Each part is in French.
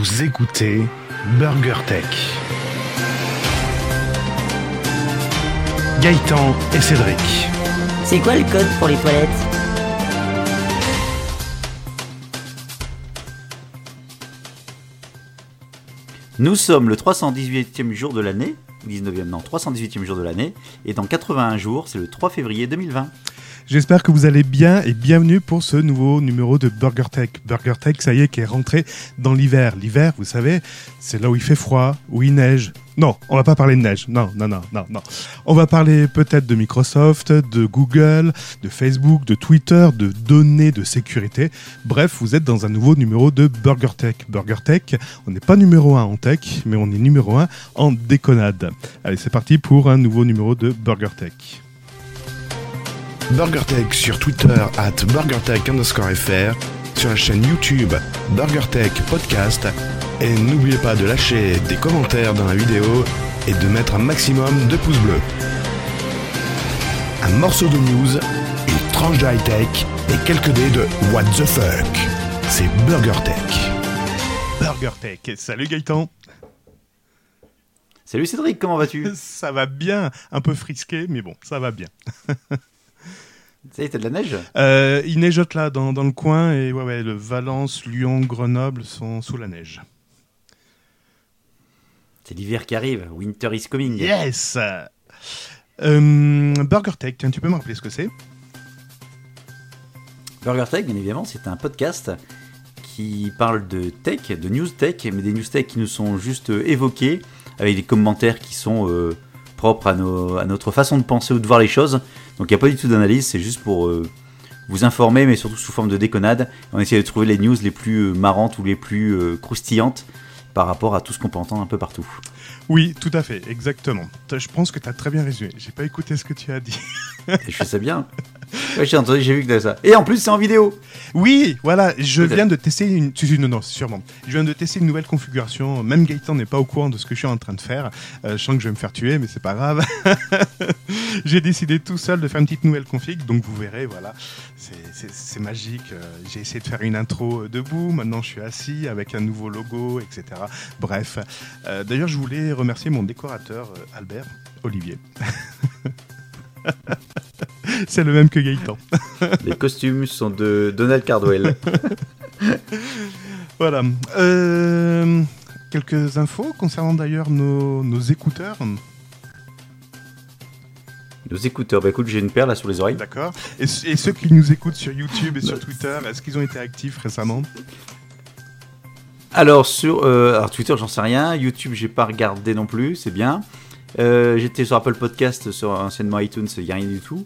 Vous écoutez Burger Tech. Gaëtan et Cédric. C'est quoi le code pour les toilettes Nous sommes le 318e jour de l'année, 19e, non, 318e jour de l'année, et dans 81 jours, c'est le 3 février 2020. J'espère que vous allez bien et bienvenue pour ce nouveau numéro de Burger Tech. Burger Tech, ça y est, qui est rentré dans l'hiver. L'hiver, vous savez, c'est là où il fait froid, où il neige. Non, on va pas parler de neige. Non, non, non, non, non. On va parler peut-être de Microsoft, de Google, de Facebook, de Twitter, de données de sécurité. Bref, vous êtes dans un nouveau numéro de Burger Tech. Burger Tech, on n'est pas numéro 1 en tech, mais on est numéro 1 en déconnade. Allez, c'est parti pour un nouveau numéro de Burger Tech. BurgerTech sur Twitter at BurgerTech underscore FR, sur la chaîne YouTube BurgerTech Podcast. Et n'oubliez pas de lâcher des commentaires dans la vidéo et de mettre un maximum de pouces bleus. Un morceau de news, une tranche de high-tech et quelques dés de What the fuck. C'est BurgerTech. Burger Tech. Salut Gaëtan. Salut Cédric, comment vas-tu? Ça va bien, un peu frisqué, mais bon, ça va bien. Ça y est, t'as de la neige Euh, il neigeote là dans, dans le coin et ouais, ouais, le Valence, Lyon, Grenoble sont sous la neige. C'est l'hiver qui arrive, winter is coming. Yes Euh, Burger Tech, tiens, tu peux me rappeler ce que c'est? Burger Tech, bien évidemment, c'est un podcast qui parle de tech, de news tech, mais des news tech qui nous sont juste évoqués, avec des commentaires qui sont euh, propres à, nos- à notre façon de penser ou de voir les choses. Donc il n'y a pas du tout d'analyse, c'est juste pour euh, vous informer, mais surtout sous forme de déconnade. On essaie de trouver les news les plus euh, marrantes ou les plus euh, croustillantes par rapport à tout ce qu'on peut entendre un peu partout. Oui, tout à fait, exactement. Je pense que tu as très bien résumé. J'ai pas écouté ce que tu as dit. Et je fais ça bien. Ouais, j'ai entendu, j'ai vu que ça. Et en plus, c'est en vidéo. Oui, voilà, je viens de tester une. Non, non, sûrement. Je viens de tester une nouvelle configuration. Même Gaëtan n'est pas au courant de ce que je suis en train de faire. Euh, je sens que je vais me faire tuer, mais c'est pas grave. J'ai décidé tout seul de faire une petite nouvelle config, donc vous verrez, voilà. C'est- magique. Euh, J'ai essayé de faire une intro euh, debout. Maintenant, je suis assis avec un nouveau logo, etc. Bref. Euh, D'ailleurs, je voulais remercier mon décorateur, euh, Albert Olivier. c'est le même que Gaëtan. Les costumes sont de Donald Cardwell. Voilà. Euh, quelques infos concernant d'ailleurs nos, nos écouteurs. Nos écouteurs, bah écoute, j'ai une paire là sur les oreilles. D'accord. Et, ceux qui nous écoutent sur YouTube et sur Twitter, est-ce qu'ils ont été actifs récemment? Alors sur euh, alors Twitter, j'en sais rien. YouTube, j'ai pas regardé non plus, c'est bien. Euh, J'étais sur Apple Podcast, sur anciennement iTunes, il a rien du tout.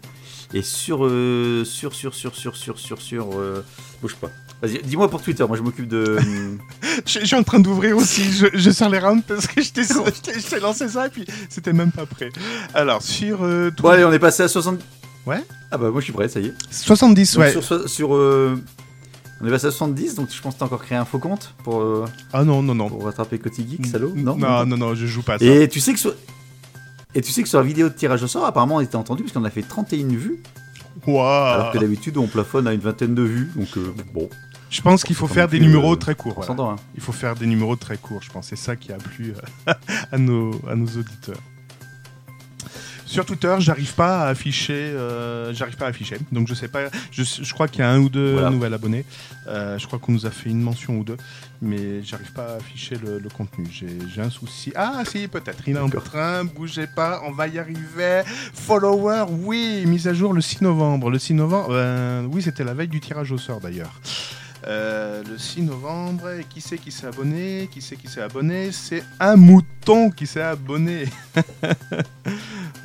Et sur euh, sur sur sur sur sur sur sur euh, bouge pas. Vas-y, dis-moi pour Twitter. Moi, je m'occupe de. je, je suis en train d'ouvrir aussi. Je, je sers les rames parce que je t'ai lancé ça et puis c'était même pas prêt. Alors, sur euh, bon, allez, on est passé à 60. Ouais. Ah bah moi, je suis prêt, ça y est. 70, Donc, ouais. Sur, sur, euh, on est passé à 70, donc je pense que t'as encore créé un faux compte pour, euh, Ah non, non, non. pour rattraper Coty Geek, salaud. non, Non. non, non, je joue pas à ça. Et tu sais que sur... Et tu sais que sur la vidéo de tirage au sort, apparemment, on était entendu parce qu'on a fait 31 vues, Ouah. alors que d'habitude, on plafonne à une vingtaine de vues. Donc, euh, bon, Je pense qu'il faut faire des numéros euh, très courts. on voilà. s'entend. Hein. Il faut faire des numéros très courts, je pense. C'est ça qui a plu euh, à, nos, à nos auditeurs. Sur Twitter, j'arrive pas à afficher, euh, j'arrive pas à afficher. Donc je sais pas, je, je crois qu'il y a un ou deux Voilà. nouveaux abonnés. Euh, je crois qu'on nous a fait une mention ou deux, mais j'arrive pas à afficher le, le contenu. J'ai un souci. Ah si, peut-être. Il est en train, bougez pas, on va y arriver. Follower, oui, mise à jour le 6 novembre. Le 6 novembre, euh, oui, c'était la veille du tirage au sort d'ailleurs. Euh, le 6 novembre, et qui c'est qui s'est abonné Qui c'est qui s'est abonné? C'est un mouton qui s'est abonné.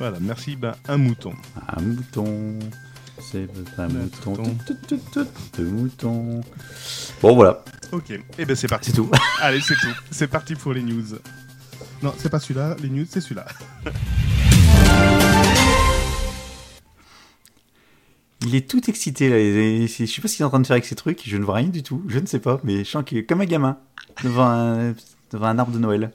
voilà, merci, ben, un mouton. Un mouton. C'est un mouton. mouton. Tout, tout, tout, tout, mouton. Bon, voilà, Ok, et ben c'est parti. c'est tout. Allez, c'est tout. C'est parti pour les news. Non, c'est pas celui-là, les news, c'est celui-là. Il est tout excité là. Je sais pas ce qu'il est en train de faire avec ces trucs. Je ne vois rien du tout. Je ne sais pas. Mais je sens qu'il est comme un gamin devant un, devant un arbre de Noël.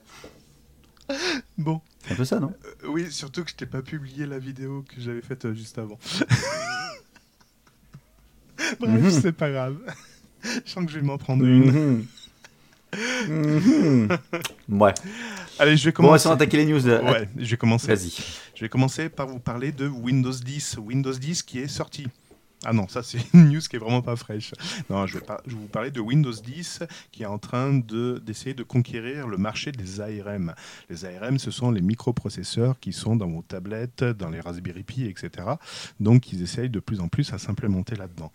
Bon, C'est un peu ça, non? Euh, oui, surtout que je t'ai pas publié la vidéo que j'avais faite euh, juste avant. Bref, Mhm. c'est pas grave. Je sens que je vais m'en prendre une. Mhm. Mhm. Ouais. Allez, je vais Bon, on va commencer. attaquer les news. euh, Ouais, je vais commencer. Vas-y. Je vais commencer par vous parler de Windows 10. Windows 10 qui est sorti. Ah non, ça c'est une news qui est vraiment pas fraîche. Non, je vais, pas, je vais vous parler de Windows 10 qui est en train de- d'essayer de, conquérir le marché des ARM. Les ARM, ce sont les microprocesseurs qui sont dans vos tablettes, dans les Raspberry Pi, etc. Donc ils essayent de plus en plus à s'implémenter là-dedans.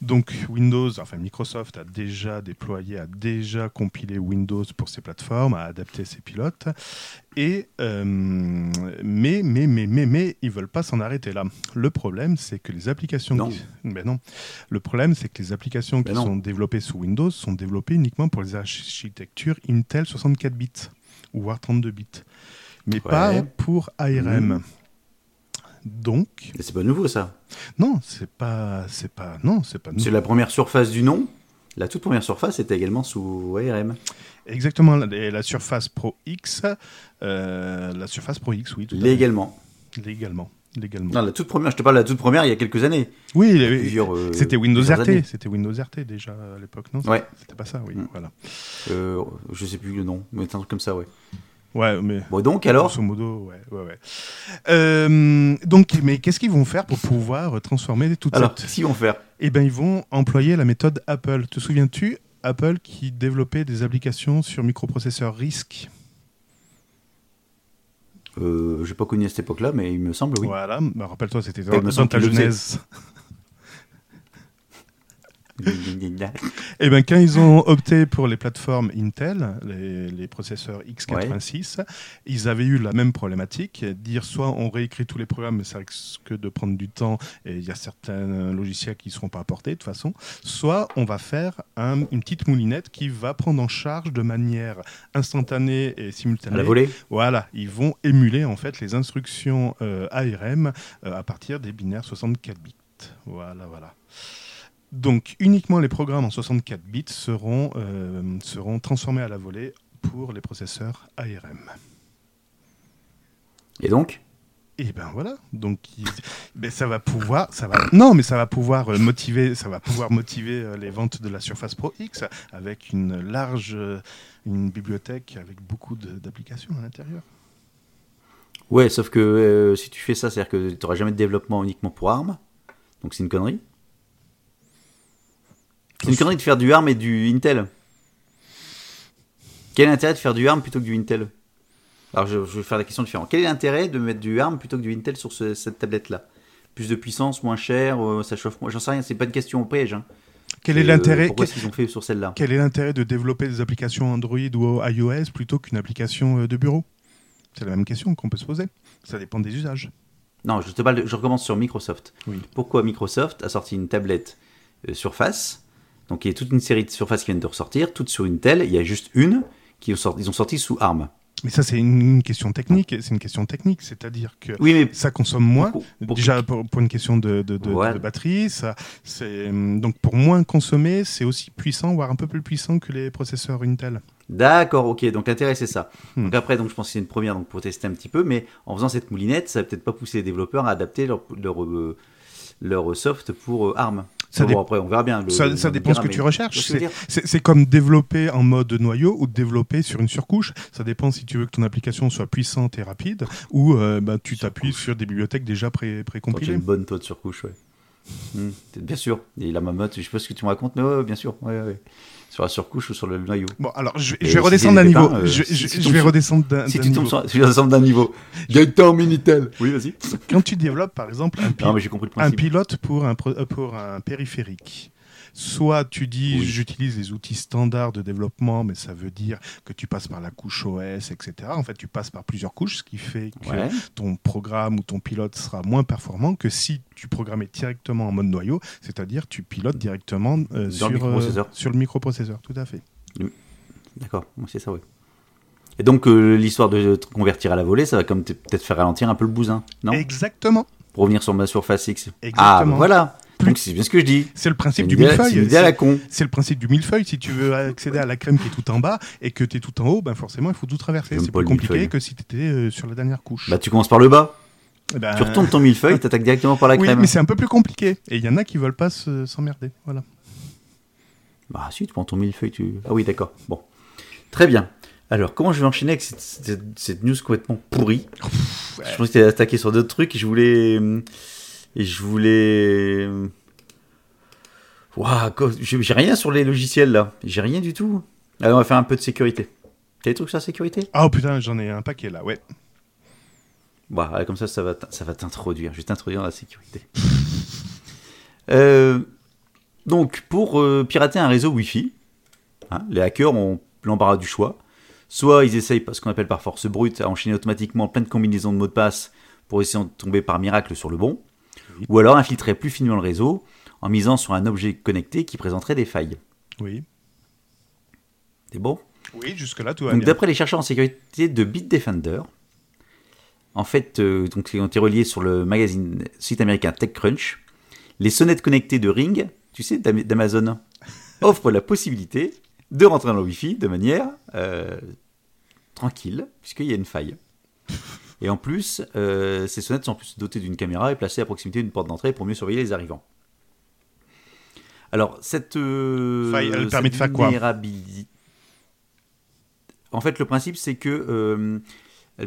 Donc Windows, enfin Microsoft a déjà déployé, a déjà compilé Windows pour ses plateformes, a adapté ses pilotes. Et euh, mais mais mais mais mais ils veulent pas s'en arrêter là. Le problème c'est que les applications Non. qui- ben non. Le problème c'est que les applications Ben qui non. sont développées sous Windows sont développées uniquement pour les architectures Intel 64 bits ou voire 32 bits. Mais pas pour ARM. Donc Et C'est pas nouveau ça. non, c'est pas c'est pas non, c'est pas C'est la première surface du nom. La toute première surface était également sous ARM. Exactement, la, la Surface Pro X, euh, la Surface Pro X, oui, tout. Légalement. légalement, légalement. Non, la toute première, je te parle de la toute première il y a quelques années. oui, il y avait- Plusieurs, euh, c'était Windows RT, c'était Windows RT déjà à l'époque, non? Ouais. C'était pas ça, oui, Mm. voilà. Euh, je sais plus le nom, mais c'est un truc comme ça, ouais. Ouais, mais Bon, donc alors grosso modo, ouais, ouais, ouais. Euh, donc, mais qu'est-ce qu'ils vont faire pour pouvoir transformer toute Alors, cette qu'est-ce qu'ils vont faire Eh ben, ils vont employer la méthode Apple. Te souviens-tu Apple qui développait des applications sur microprocesseurs RISC. Euh, J'ai pas connu à cette époque-là, mais il me semble, oui. Voilà, bah, rappelle-toi, c'était dans, ta genèse. Eh ben, quand ils ont opté pour les plateformes Intel, les, les processeurs x86, ils avaient eu la même problématique, dire soit on réécrit tous les programmes, mais ça risque de prendre du temps et il y a certains logiciels qui ne seront pas apportés de toute façon, soit on va faire un- une petite moulinette qui va prendre en charge de manière instantanée et simultanée. À la volée Voilà, ils vont émuler en fait les instructions euh, ARM euh, à partir des binaires 64 bits. Voilà, voilà. Donc uniquement les programmes en 64 bits seront, euh, seront transformés à la volée pour les processeurs ARM. Et donc Et ben voilà, donc ben, ça va pouvoir, ça va, non mais ça va pouvoir euh, motiver, ça va pouvoir motiver euh, les ventes de la Surface Pro X avec une large, une bibliothèque avec beaucoup d'applications à l'intérieur. Ouais, sauf que euh, si tu fais ça, c'est-à-dire que tu n'auras jamais de développement uniquement pour ARM. Donc c'est une connerie. C'est une connerie de faire du ARM et du Intel. Quel est l'intérêt de faire du ARM plutôt que du Intel? Alors je, je vais faire la question différente. Quel est l'intérêt de mettre du ARM plutôt que du Intel sur ce- cette tablette-là? Plus de puissance, moins cher, euh, ça chauffe moins. J'en sais rien, c'est pas une question au piège. hein. Quel est Euh, l'intérêt Pourquoi quel, est-ce qu'ils ont fait sur celle-là? quel est l'intérêt de développer des applications Android ou iOS plutôt qu'une application euh, de bureau? C'est la même question qu'on peut se poser. Ça dépend des usages. Non, je te parle, de- je recommence sur Microsoft. Oui. Pourquoi Microsoft a sorti une tablette euh, Surface Donc il y a toute une série de Surface qui viennent de ressortir, toutes sur Intel. Il y a juste une qui ont sorti, ils ont sorti sous ARM. Mais ça, c'est une, question technique. C'est une question technique, c'est-à-dire que Oui, mais ça consomme moins. Déjà pour, pour une question de, de- de- Voilà. de batterie, ça, c'est donc pour moins consommer, c'est aussi puissant, voire un peu plus puissant que les processeurs Intel. D'accord, ok. Donc l'intérêt c'est ça. Hmm. Donc après, donc je pense que c'est une première donc pour tester un petit peu, mais en faisant cette moulinette, ça va peut-être pas pousser les développeurs à adapter leur leur, euh, leur soft pour euh, ARM. Ça, Bon, dé- après, on verra bien. le- ça, le- ça le dépend ce dira, que mais- tu recherches. Ce C'est- comme développer en mode noyau ou développer sur une surcouche. Ça dépend si tu veux que ton application soit puissante et rapide ou euh, bah, tu t'appuies sur des bibliothèques déjà pré- précompilées. une bonne taux de surcouche, ouais. Hmm, bien sûr. Et la mamotte, je sais pas ce que tu me racontes, mais ouais, ouais, bien sûr. Ouais. Sur la surcouche ou sur le noyau. Bon, alors je, vais si redescendre d'un niveau. je si vais redescendre d'un Si d'un tu niveau. tombes d'un niveau. Gaëtan Minitel. Oui, vas-y. Quand tu développes par exemple un, pilote pour un, euh, pour un périphérique. Soit tu dis Oui. j'utilise les outils standards de développement, mais ça veut dire que tu passes par la couche OS, etc. En fait, tu passes par plusieurs couches, ce qui fait que Ouais. ton programme ou ton pilote sera moins performant que si tu programmais directement en mode noyau, c'est-à-dire tu pilotes directement euh, sur, le microprocesseur. sur le microprocesseur. Tout à fait. D'accord, c'est ça, ouais. Et donc, euh, l'histoire de te convertir à la volée, ça va comme peut-être faire ralentir un peu le bousin, non? Exactement. Pour revenir sur ma surface X. Ah, Exactement. bah voilà. Plus- c'est bien ce que je dis. C'est le principe du c'est millefeuille. la C'est- con. C'est le principe du millefeuille. Si tu veux accéder à la crème qui est tout en bas et que tu es tout en haut, ben forcément, il faut tout traverser. C'est plus compliqué que si tu étais sur la dernière couche. Bah, tu commences par le bas. Ben, Tu retournes ton millefeuille, t'attaques directement par la Oui, crème. mais c'est un peu plus compliqué. Et il y en a qui veulent pas se- s'emmerder. Voilà. Bah, si, tu prends ton millefeuille, tu. Ah oui, d'accord. Bon. Très bien. Alors, comment je vais enchaîner avec cette, cette- cette news complètement pourrie? Je pensais que t'allais attaquer sur d'autres trucs et je voulais. Et je voulais. quoi- j'ai rien sur les logiciels là. J'ai rien du tout. Alors, on va faire un peu de sécurité. T'as des trucs sur la sécurité? Ah oh, putain, j'en ai un paquet là, ouais. Bah, comme ça, ça va, t- ça va t'introduire. Je vais t'introduire dans la sécurité. Euh, donc, pour euh, pirater un réseau Wi-Fi, hein, les hackers ont l'embarras du choix. Soit ils essayent ce qu'on appelle par force brute à enchaîner automatiquement plein de combinaisons de mots de passe pour essayer de tomber par miracle sur le bon, Oui. ou alors infiltrer plus finement le réseau en misant sur un objet connecté qui présenterait des failles. Oui. C'est bon? Oui, jusque-là, tout va Donc, bien. d'après les chercheurs en sécurité de Bitdefender, en fait, euh, donc, qui ont été reliés sur le magazine site américain TechCrunch, les sonnettes connectées de Ring, tu sais, d'Am- d'Amazon, offrent la possibilité de rentrer dans le Wi-Fi de manière euh, tranquille, puisqu'il y a une faille. Et en plus, euh, ces sonnettes sont plus dotées d'une caméra et placées à proximité d'une porte d'entrée pour mieux surveiller les arrivants. Alors, cette euh, elle cette permet de faire quoi En fait, le principe, c'est que. euh,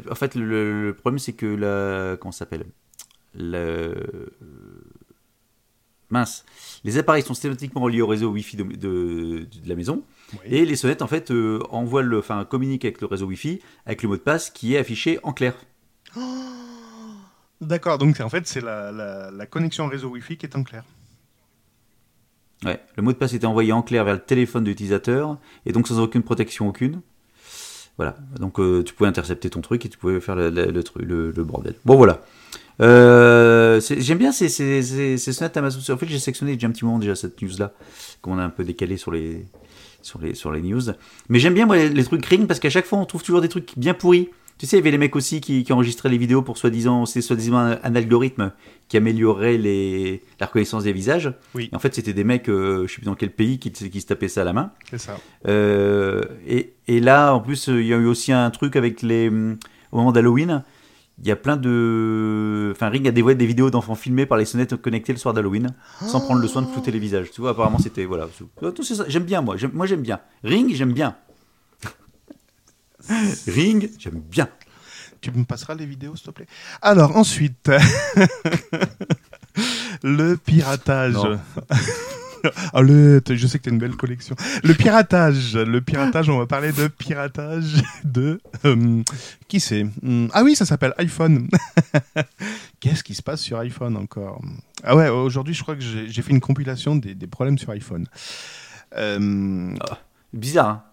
en fait, le, le problème, c'est que la. Comment ça s'appelle? Le. Mince. Les appareils sont systématiquement reliés au réseau Wi-Fi de, de- de la maison. Oui. Et les sonnettes, en fait, euh, envoient le, enfin, communiquent avec le réseau Wi-Fi avec le mot de passe qui est affiché en clair. D'accord, donc en fait, c'est la, la, la connexion réseau Wi-Fi qui est en clair. Ouais, le mot de passe était envoyé en clair vers le téléphone de l'utilisateur et donc sans aucune protection aucune. Voilà, donc euh, tu pouvais intercepter ton truc et tu pouvais faire le, le, le bordel. Bon voilà. Euh, J'aime bien ces, ces, ces, ces Amazon. En fait, j'ai sectionné déjà un petit moment déjà cette news-là, comme on a un peu décalé sur les, sur les, sur les news. Mais j'aime bien moi, les, les trucs Ring parce qu'à chaque fois on trouve toujours des trucs bien pourris. Tu sais, il y avait les mecs aussi qui, qui enregistraient les vidéos pour soi-disant, c'est soi-disant un, un algorithme qui améliorerait les, la reconnaissance des visages. Oui. Et en fait, c'était des mecs, euh, je sais plus dans quel pays, qui, qui se tapaient ça à la main. C'est ça. Euh, et, et là, en plus, euh, il y a eu aussi un truc avec les. hum, Au moment d'Halloween, il y a plein de. Enfin, Ring a dévoilé des vidéos d'enfants filmés par les sonnettes connectées le soir d'Halloween, sans prendre le soin de flouter les visages. Tu vois, apparemment, c'était. Voilà. J'aime bien, moi. Moi, j'aime bien. Ring, j'aime bien. Ring, j'aime bien. Tu me passeras les vidéos, s'il te plaît? Alors, ensuite, le piratage. T- je sais que tu as une belle collection. Le piratage. Le piratage, on va parler de piratage de... euh, qui c'est? Hmm, Ah oui, ça s'appelle iPhone. Qu'est-ce qui se passe sur iPhone encore? Ah ouais, aujourd'hui, je crois que j'ai fait une compilation des, des problèmes sur iPhone. Euh, Bizarre, hein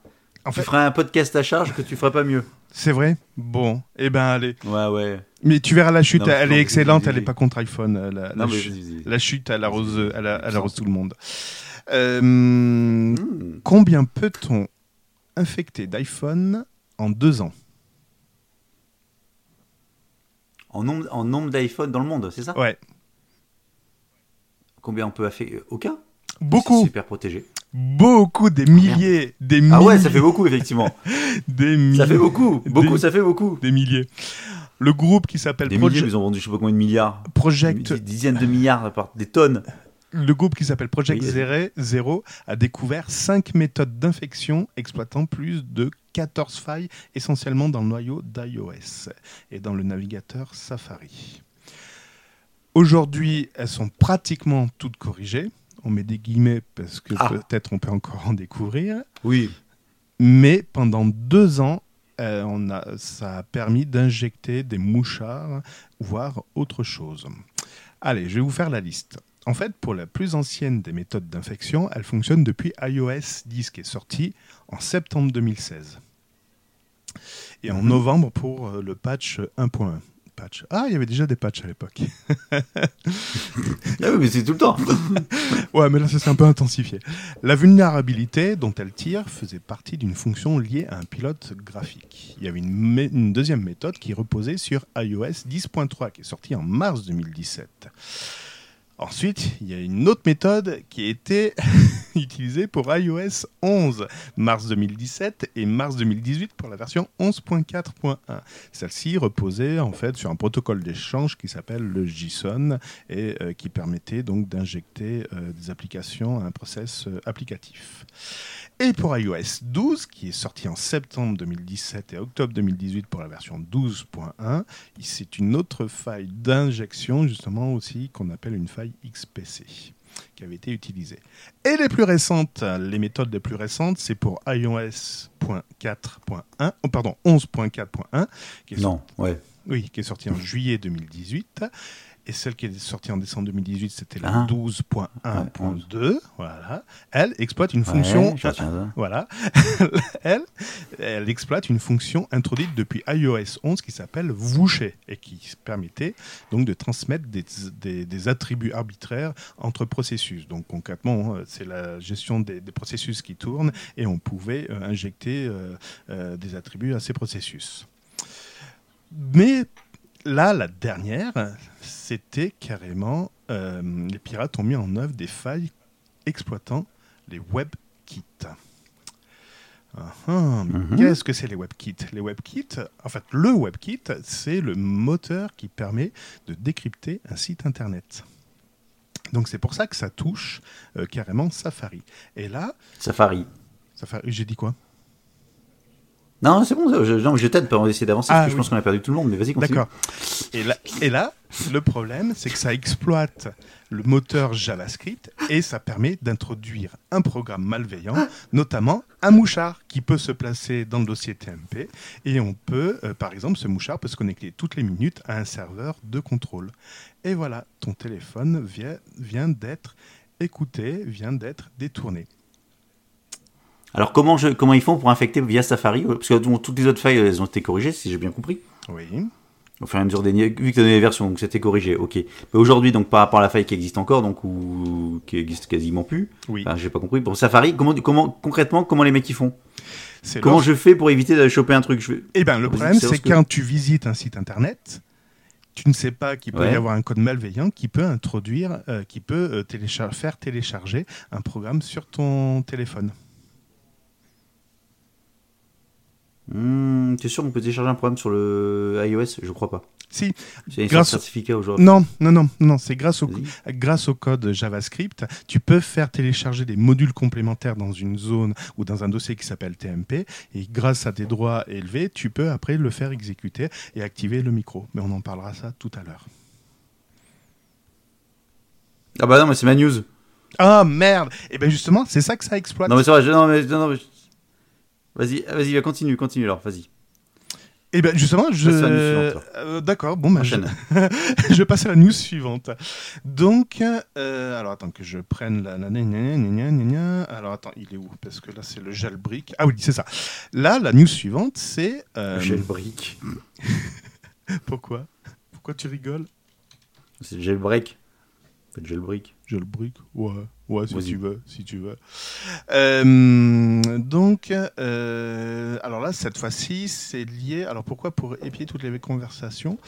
en Tu fait, ferais un podcast à charge que tu ferais pas mieux. c'est vrai? Bon, eh ben allez. Ouais, ouais. Mais tu verras la chute, Non, elle est excellente, elle est vas-y. pas contre iPhone. euh, La, la Non, mais chu- vas-y, vas-y. la chute, elle arrose, elle, a- elle arrose Sens. tout le monde. Euh, Hmm. Combien peut-on infecter d'iPhone en deux ans? En nombre, en nombre d'iPhone dans le monde, c'est ça? Ouais, Combien on peut faire Aucun? Beaucoup, Super protégé. Beaucoup, des milliers, des milliers, Ah ouais, ça fait beaucoup, effectivement. des milliers, ça fait beaucoup. Beaucoup, Des- ça fait beaucoup. des milliers. Le groupe qui s'appelle Des Project, milliers, ils ont vendu je sais pas combien de milliards. Project Des dizaines de milliards, des tonnes. Le groupe qui s'appelle Project Oui, Zero, Zero a découvert 5 méthodes d'infection exploitant plus de 14 failles, essentiellement dans le noyau d'iOS et dans le navigateur Safari. Aujourd'hui, elles sont pratiquement toutes corrigées. On met des guillemets parce que Ah. peut-être on peut encore en découvrir. Oui. Mais pendant deux ans, euh, on a, ça a permis d'injecter des mouchards, voire autre chose. Allez, je vais vous faire la liste. En fait, pour la plus ancienne des méthodes d'infection, elle fonctionne depuis iOS 10 qui est sorti en septembre 2016. Et en Mhm. novembre pour euh, le patch 1.1. Ah, il y avait déjà des patchs à l'époque. Ah oui, mais c'est tout le temps. Ouais, mais là, ça s'est un peu intensifié. La vulnérabilité dont elle tire faisait partie d'une fonction liée à un pilote graphique. Il y avait une, une deuxième méthode qui reposait sur iOS 10.3, qui est sortie en mars 2017. Ensuite, il y a une autre méthode qui a été utilisée pour iOS 11, mars 2017 et mars 2018 pour la version 11.4.1. Celle-ci reposait en fait sur un protocole d'échange qui s'appelle le JSON et euh, qui permettait donc d'injecter euh, des applications à un process euh, applicatif. Et pour iOS 12, qui est sorti en septembre 2017 et octobre 2018 pour la version 12.1, c'est une autre faille d'injection justement aussi qu'on appelle une faille XPC qui avait été utilisée. Et les plus récentes, les méthodes les plus récentes, c'est pour iOS.4.1, oh, pardon, 11.4.1, qui est Non, ouais. oui, qui est sorti en juillet 2018. Et celle qui est sortie en décembre 2018, c'était la Ah. 12.1.2. Voilà. Elle exploite une fonction. Voilà. elle, elle exploite une fonction introduite depuis iOS 11 qui s'appelle Voucher et qui permettait donc de transmettre des, des- des attributs arbitraires entre processus. Donc concrètement, euh, c'est la gestion des, des processus qui tournent et on pouvait euh, injecter euh, euh, des attributs à ces processus. Mais là, la dernière, c'était carrément euh, les pirates ont mis en œuvre des failles exploitant les WebKits. Ah, ah, Mhm. Qu'est-ce que c'est les WebKits? Les WebKits, en fait, le WebKit, c'est le moteur qui permet de décrypter un site internet. Donc c'est pour ça que ça touche euh, carrément Safari. Et là, Safari. Safari, j'ai dit quoi? Non, c'est bon, je, non, je t'aide pour essayer d'avancer, Ah, parce que je oui. pense qu'on a perdu tout le monde, mais vas-y, continue. D'accord. Et là, et là, le problème, c'est que ça exploite le moteur JavaScript et ça permet d'introduire un programme malveillant, notamment un mouchard qui peut se placer dans le dossier TMP. Et on peut, euh, par exemple, ce mouchard peut se connecter toutes les minutes à un serveur de contrôle. Et voilà, ton téléphone vient, vient d'être écouté, vient d'être détourné. Alors, comment, je, comment ils font pour infecter via Safari Parce que bon, toutes les autres failles, elles ont été corrigées, si j'ai bien compris. Oui. Au fur et à mesure des vu que tu as donné les versions, donc c'était corrigé, ok. Mais aujourd'hui, donc par rapport à la faille qui existe encore, donc ou qui existe quasiment plus, Oui. enfin, j'ai pas compris. Pour Safari, comment, comment concrètement, comment les mecs ils font? Comment lorsque- je fais pour éviter de choper un truc? Je. Eh bien, le problème, c'est c'est lorsque- quand tu visites un site internet, tu ne sais pas qu'il peut Ouais. y avoir un code malveillant qui peut introduire, euh, qui peut euh, téléchar- faire télécharger un programme sur ton téléphone. Hmm, T'es sûr qu'on peut télécharger un programme sur le iOS? Je crois pas. Si, C'est Grâce- certificat aujourd'hui. non, non, non, non, c'est grâce au, grâce au code JavaScript, tu peux faire télécharger des modules complémentaires dans une zone ou dans un dossier qui s'appelle TMP, et grâce à des droits élevés, tu peux après le faire exécuter et activer le micro. Mais on en parlera ça tout à l'heure. Ah bah non, mais c'est ma news. Ah merde Et bien justement, c'est ça que ça exploite. Non mais c'est vrai, je- non mais, non, mais- Vas-y, vas-y, va, continue, continue alors, vas-y. Eh bien, justement, je. Euh, D'accord, bon, bah, je... Je passe à la news suivante. Donc, euh, alors attends que je prenne la. Alors attends, il est où? Parce que là, c'est le jailbreak. Ah oui, c'est ça. Là, la news suivante, c'est. euh, Jailbreak. Pourquoi? Pourquoi tu rigoles? C'est le jailbreak. Pas de jailbreak. Jailbreak Ouais, ouais, si tu veux, si tu veux. Euh, donc, euh, alors là, cette fois-ci, c'est lié. Alors pourquoi Pour épier toutes les conversations?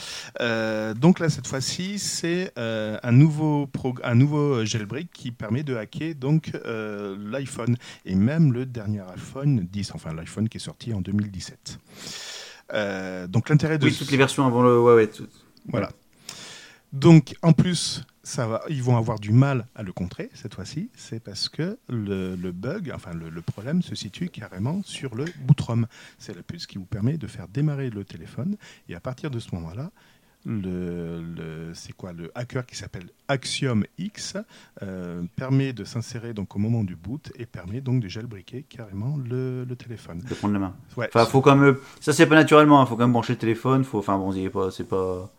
Euh, donc là, cette fois-ci, c'est euh, un nouveau un nouveau jailbreak qui permet de hacker donc euh, l'iPhone et même le dernier iPhone 10, enfin l'iPhone qui est sorti en 2017. Euh, donc l'intérêt de Oui, toutes les versions avant le. Ouais, ouais. tout- voilà. Donc, en plus, ça va, ils vont avoir du mal à le contrer cette fois-ci. C'est parce que le, le bug, enfin le, le problème, se situe carrément sur le bootrom. C'est la puce qui vous permet de faire démarrer le téléphone. Et à partir de ce moment-là, le, le- c'est quoi le hacker qui s'appelle Axiom X euh, permet de s'insérer donc au moment du boot et permet donc de jailbreaker carrément le, le téléphone. De prendre la main. Ouais, Enfin, faut quand même. Ça, c'est pas naturellement. hein, Faut quand même brancher le téléphone. Faut. Enfin, bon, c'est pas. C'est pas.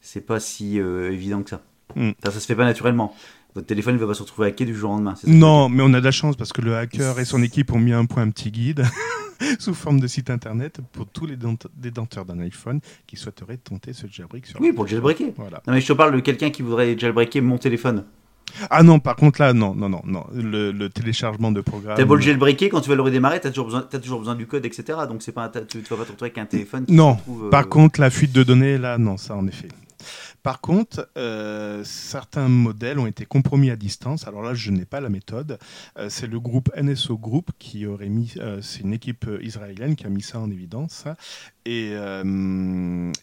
C'est pas si euh, évident que ça. Mm. Ça, ça se fait pas naturellement. Votre téléphone, il va pas se retrouver hacké du jour au lendemain. Non, mais on a de la chance parce que le hacker et son équipe ont mis un point un petit guide sous forme de site internet pour tous les détenteurs d'un iPhone qui souhaiteraient tenter ce jailbreak sur Oui, pour le jailbreaker. Voilà. Non, mais je te parle de quelqu'un qui voudrait jailbreaker mon téléphone. Ah non, par contre là, non, non, non, non. Le, le téléchargement de programme. T'as beau le jailbreaker, quand tu vas le redémarrer, t'as toujours besoin, t'as toujours besoin du code, etc. Donc c'est pas, tu, tu vas pas te retrouver avec un téléphone qui Non, se retrouve, euh, Par contre, la fuite de données, là, non, ça en effet. Par contre, euh, certains modèles ont été compromis à distance. Alors là, je n'ai pas la méthode. Euh, c'est le groupe NSO Group qui aurait mis, euh, c'est une équipe israélienne qui a mis ça en évidence. Et,